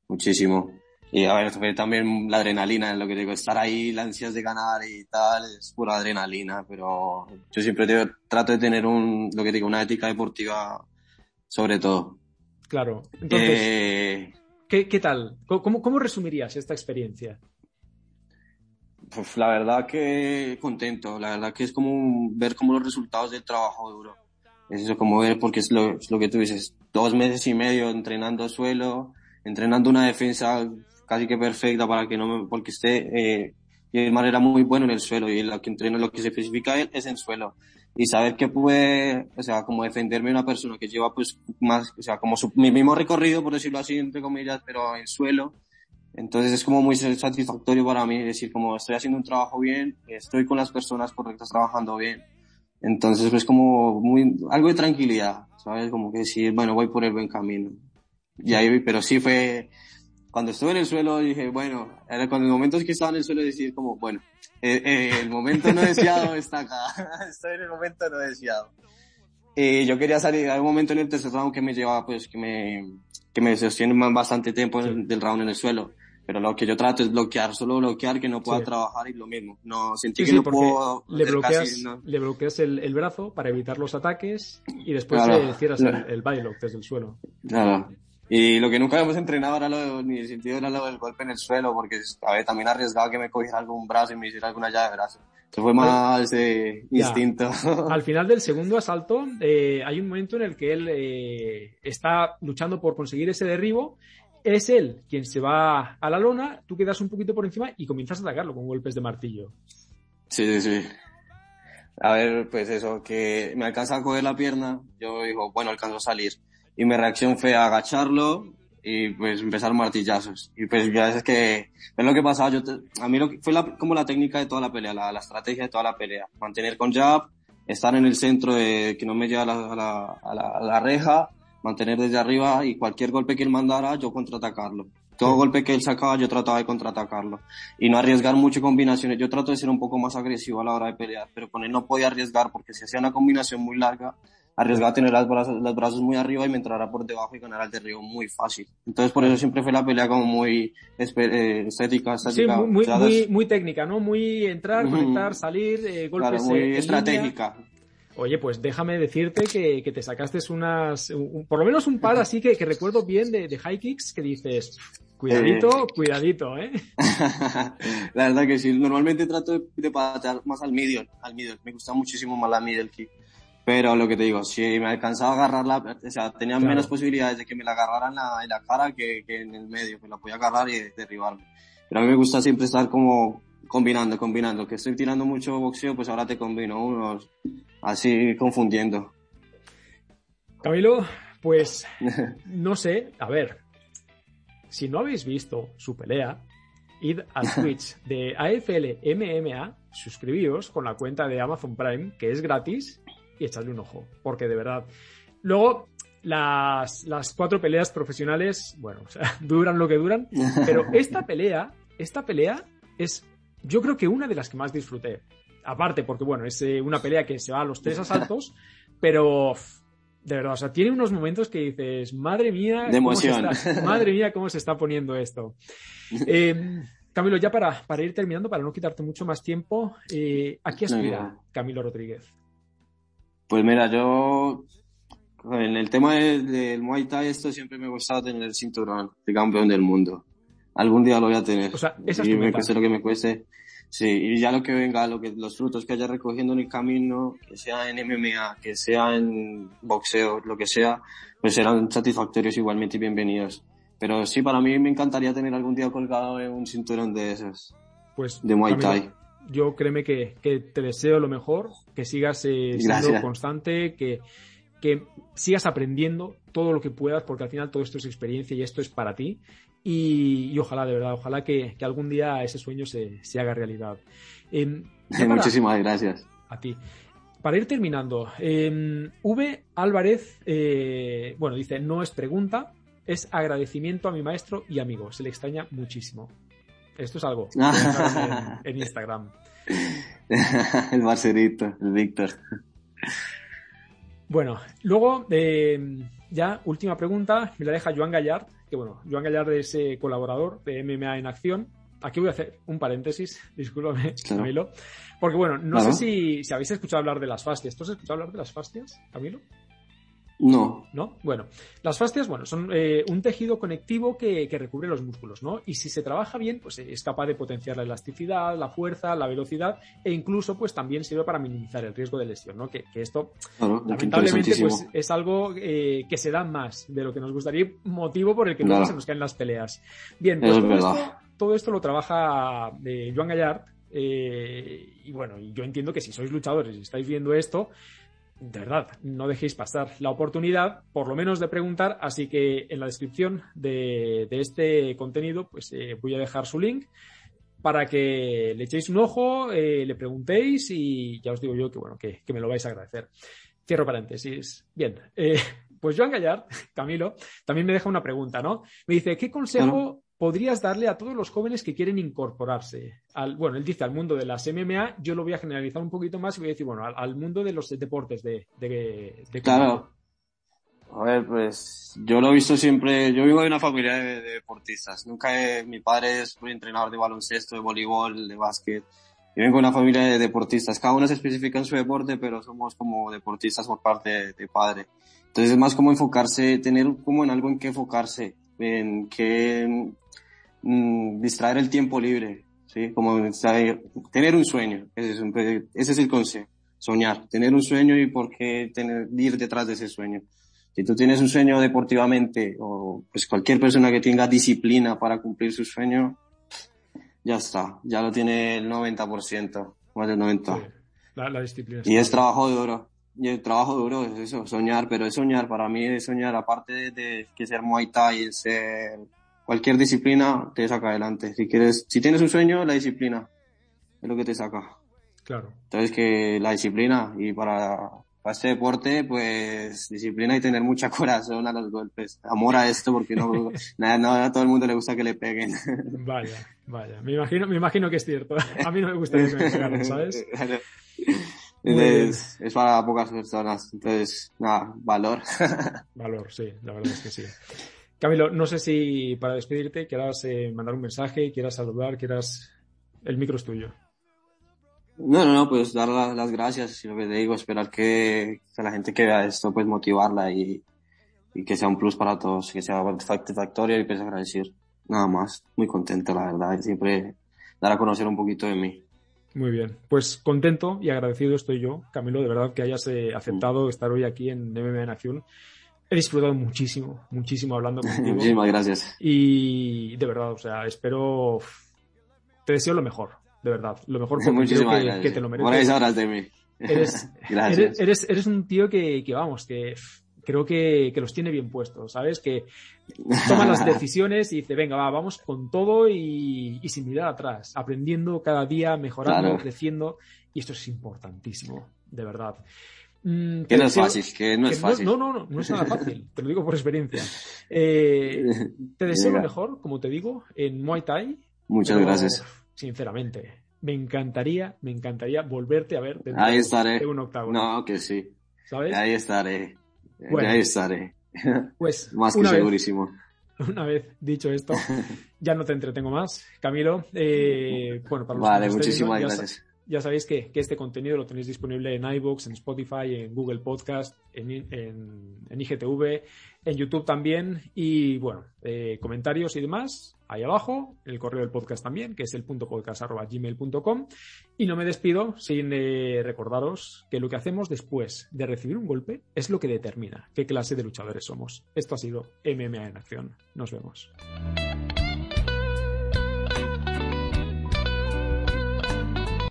[SPEAKER 2] muchísimo. Y a ver, fue también la adrenalina, lo que digo, estar ahí, las ansias de ganar y tal, es pura adrenalina, pero yo siempre trato de tener un, lo que digo, una ética deportiva sobre todo.
[SPEAKER 1] Claro. Entonces, eh, ¿qué, ¿qué, tal? ¿Cómo, ¿Cómo resumirías esta experiencia?
[SPEAKER 2] Pues la verdad que contento, la verdad que es como ver como los resultados del trabajo duro. Es eso, como ver, porque es lo, es lo que tú dices, dos meses y medio entrenando suelo, entrenando una defensa casi que perfecta para que no me, porque esté, eh, y de manera muy bueno en el suelo y lo que entreno, lo que se especifica él es en suelo. Y saber que puede, o sea, como defenderme una persona que lleva pues más, o sea, como su, mi mismo recorrido, por decirlo así, entre comillas, pero en suelo. Entonces es como muy satisfactorio para mí decir como estoy haciendo un trabajo bien, estoy con las personas correctas trabajando bien. Entonces pues como muy, algo de tranquilidad, ¿sabes? Como que decir, bueno, voy por el buen camino. Y ahí, pero sí fue, cuando estuve en el suelo dije, bueno, era cuando el momento que estaba en el suelo decir como, bueno, eh, eh, el momento no deseado *laughs* está acá, *laughs* estoy en el momento no deseado. Y yo quería salir, hay un momento en el tercer round que me llevaba, pues, que me, que me sostiene bastante tiempo del round en el suelo. Pero lo que yo trato es bloquear, solo bloquear, que no pueda trabajar y lo mismo. No, sentí que no puedo.
[SPEAKER 1] Le bloqueas, le bloqueas el, el, brazo para evitar los ataques y después claro, cierras el, el lock desde el suelo.
[SPEAKER 2] Claro. Y lo que nunca habíamos entrenado era lo, ni el sentido era lo del golpe en el suelo, porque a ver, también arriesgaba que me cogiera algún brazo y me hiciera alguna llave de brazo. Eso fue más eh, instinto. *laughs*
[SPEAKER 1] Al final del segundo asalto, eh, hay un momento en el que él eh, está luchando por conseguir ese derribo es él quien se va a la lona, tú quedas un poquito por encima y comienzas a atacarlo con golpes de martillo.
[SPEAKER 2] Sí, sí, sí. A ver, pues eso, que me alcanza a coger la pierna, yo digo, bueno, alcanzo a salir. Y mi reacción fue agacharlo y pues empezar martillazos. Y pues ya es que, es lo que pasaba, yo a mí lo que, fue como la técnica de toda la pelea, la, estrategia de toda la pelea. Mantener con jab, estar en el centro de que no me lleve a la, a la, a la reja, mantener desde arriba y cualquier golpe que él mandara, yo contraatacarlo. Todo golpe que él sacaba, yo trataba de contraatacarlo. Y no arriesgar mucho combinaciones. Yo trato de ser un poco más agresivo a la hora de pelear, pero con él no podía arriesgar porque si hacía una combinación muy larga, arriesgaba tener las brazos, los brazos muy arriba y me entrara por debajo y ganar al derribo muy fácil. Entonces por eso siempre fue la pelea como muy eh, estética, estética.
[SPEAKER 1] Sí, muy, muy, muy, técnica, ¿no? Muy entrar, conectar, salir, eh, golpes
[SPEAKER 2] claro, muy estratégica.
[SPEAKER 1] Oye, pues déjame decirte que, que te sacaste unas, por lo menos un par así que, que recuerdo bien de, de, high kicks que dices, cuidadito, eh. cuidadito, ¿eh? *laughs*
[SPEAKER 2] la verdad que sí, normalmente trato de, de patear más al middle, al middle, me gusta muchísimo más la middle kick. Pero lo que te digo, si me alcanzaba a agarrarla, o sea, tenía menos posibilidades de que me la agarraran en la, cara que, que, en el medio, que la podía agarrar y derribarme. Pero a mí me gusta siempre estar como combinando, combinando, que estoy tirando mucho boxeo, pues ahora te combino unos, así confundiendo.
[SPEAKER 1] Camilo, pues *laughs* no sé, a ver, si no habéis visto su pelea, id al *laughs* Twitch de AFL MMA, suscribíos con la cuenta de Amazon Prime, que es gratis, y echadle un ojo, porque de verdad. Luego, las, las cuatro peleas profesionales, bueno, o sea, *laughs* duran lo que duran, pero *laughs* esta pelea, esta pelea es yo creo que una de las que más disfruté. Aparte, porque bueno, es eh, una pelea que se va a los tres asaltos, pero de verdad, o sea, tiene unos momentos que dices, madre mía,
[SPEAKER 2] de emoción. *laughs*
[SPEAKER 1] madre mía, cómo se está poniendo esto. Eh, Camilo, ya para, para ir terminando, para no quitarte mucho más tiempo, eh, ¿a qué aspira Camilo Rodríguez?
[SPEAKER 2] Pues mira, yo en el tema del, Muay Thai, esto siempre me ha gustado tener el cinturón de campeón del mundo algún día lo voy a tener.
[SPEAKER 1] O sea, esa
[SPEAKER 2] y me cueste lo que me cueste. Sí, y ya lo que venga, lo que, los frutos que haya recogiendo en el camino, que sea en MMA, que sea en boxeo, lo que sea, pues serán satisfactorios igualmente y bienvenidos. Pero sí, para mí me encantaría tener algún día colgado en un cinturón de esos.
[SPEAKER 1] Pues,
[SPEAKER 2] de Muay Thai.
[SPEAKER 1] Yo créeme que, que, te deseo lo mejor, que sigas eh, siendo constante, que, que sigas aprendiendo todo lo que puedas, porque al final todo esto es experiencia y esto es para ti. Y, ojalá, de verdad, ojalá que, algún día ese sueño se, haga realidad.
[SPEAKER 2] Em, Muchísimas gracias.
[SPEAKER 1] A ti. Para ir terminando, eh, V. Álvarez, eh, bueno, dice, no es pregunta, es agradecimiento a mi maestro y amigo. Se le extraña muchísimo. Esto es algo *laughs* en, Instagram. *laughs*
[SPEAKER 2] el Marcelito, el Víctor.
[SPEAKER 1] Bueno, luego, em, ya última pregunta, me la deja Joan Gallard, que bueno, Joan Gallard es eh, colaborador de MMA en acción. Aquí voy a hacer un paréntesis, *laughs* discúlpame, Camilo. Porque bueno, no sé si, si habéis escuchado hablar de las fastias. ¿Tú has escuchado hablar de las fastias, Camilo?
[SPEAKER 2] No.
[SPEAKER 1] ¿No? Bueno, las fascias, bueno, son eh, un tejido conectivo que, recubre los músculos, ¿no? Y si se trabaja bien, pues es capaz de potenciar la elasticidad, la fuerza, la velocidad e incluso, pues también sirve para minimizar el riesgo de lesión, ¿no? Que, esto, lamentablemente, pues es algo eh, que se da más de lo que nos gustaría, motivo por el que no se nos caen las peleas. Bien, pues todo esto, lo trabaja eh, Joan Gallard, y bueno, yo entiendo que si sois luchadores y estáis viendo esto, de verdad, no dejéis pasar la oportunidad, por lo menos de preguntar, así que en la descripción de, este contenido, pues eh, voy a dejar su link para que le echéis un ojo, eh, le preguntéis y ya os digo yo que bueno, que, me lo vais a agradecer. Cierro paréntesis. Bien, eh, pues Joan Gallard, *laughs* Camilo, también me deja una pregunta, ¿no? Me dice, ¿qué consejo podrías darle a todos los jóvenes que quieren incorporarse. Al, bueno, él dice al mundo de las MMA, yo lo voy a generalizar un poquito más y voy a decir, bueno, al, mundo de los deportes de, de,
[SPEAKER 2] Claro. A ver, pues yo lo he visto siempre, yo vivo en una familia de, deportistas, nunca he, mi padre es un entrenador de baloncesto, de voleibol, de básquet, yo vengo de una familia de deportistas, cada uno se especifica en su deporte, pero somos como deportistas por parte de, padre. Entonces es más como enfocarse, tener como en algo en qué enfocarse, en qué mm, distraer el tiempo libre, ¿sí? Como tener un sueño, ese es, un, ese es el consejo, soñar, tener un sueño y por qué tener, ir detrás de ese sueño. Si tú tienes un sueño deportivamente o pues cualquier persona que tenga disciplina para cumplir su sueño, ya está, ya lo tiene el 90%, más del 90%.
[SPEAKER 1] la, disciplina.
[SPEAKER 2] Y es trabajo duro. Y el trabajo duro es eso, soñar, pero es soñar, para mí es soñar, aparte de, que ser Muay Thai, ser cualquier disciplina, te saca adelante. Si quieres, si tienes un sueño, la disciplina es lo que te saca.
[SPEAKER 1] Claro.
[SPEAKER 2] Entonces que la disciplina y para para este deporte, pues disciplina y tener mucha *laughs* corazón a los golpes. Amor a esto, porque no, *laughs* nada, a todo el mundo le gusta que le peguen. *laughs*
[SPEAKER 1] Vaya, vaya. Me imagino, me imagino que es cierto. A mí no me gusta que me peguen, ¿sabes?
[SPEAKER 2] Entonces, es para pocas personas. Entonces, nada, valor.
[SPEAKER 1] Valor, sí, la verdad es que sí. Camilo, no sé si para despedirte quieras eh, mandar un mensaje, quieras saludar, quieras... El micro es tuyo.
[SPEAKER 2] No, no, no, pues dar las gracias y lo que te digo, esperar que, que, la gente que vea esto, pues motivarla y, y que sea un plus para todos, que sea satisfactorio y pues agradecer. Nada más, muy contento, la verdad, siempre dar a conocer un poquito de mí.
[SPEAKER 1] Muy bien, pues contento y agradecido estoy yo, Camilo, de verdad que hayas eh, aceptado estar hoy aquí en MMA en Acción. He disfrutado muchísimo, muchísimo hablando *laughs* contigo.
[SPEAKER 2] Muchísimas gracias.
[SPEAKER 1] Y de verdad, o sea, espero, te deseo lo mejor, de verdad. Lo mejor porque *laughs* creo que, te lo mereces.
[SPEAKER 2] Buenas horas de mí. *laughs*
[SPEAKER 1] Eres, eres, eres, un tío que, que vamos, que creo que, que, los tiene bien puestos, ¿sabes? Que toma las decisiones y dice, venga, va, vamos con todo y, y sin mirar atrás, aprendiendo cada día, mejorando, creciendo, y esto es importantísimo, de verdad.
[SPEAKER 2] Mm, que no es fácil, que no es fácil.
[SPEAKER 1] No, no, no, no es nada fácil, te lo digo por experiencia. *laughs* Eh, te deseo lo mejor, como te digo, en Muay Thai.
[SPEAKER 2] Muchas gracias
[SPEAKER 1] sinceramente. Me encantaría, me encantaría volverte a ver
[SPEAKER 2] dentro Ahí estaré. de un octavo. No, que sí. ¿Sabes? Ahí estaré. Ahí estaré. *laughs* Pues, más que segurísimo. *laughs*
[SPEAKER 1] una vez dicho esto, ya no te entretengo más. Camilo, eh, bueno,
[SPEAKER 2] para los Vale, muchísimas gracias.
[SPEAKER 1] Ya sabéis que, este contenido lo tenéis disponible en iVoox, en Spotify, en Google Podcast, en, en, IGTV, en YouTube también. Y bueno, eh, comentarios y demás, ahí abajo, el correo del podcast también, que es el punto. Y no me despido sin eh, recordaros que lo que hacemos después de recibir un golpe es lo que determina qué clase de luchadores somos. Esto ha sido MMA en acción. Nos vemos.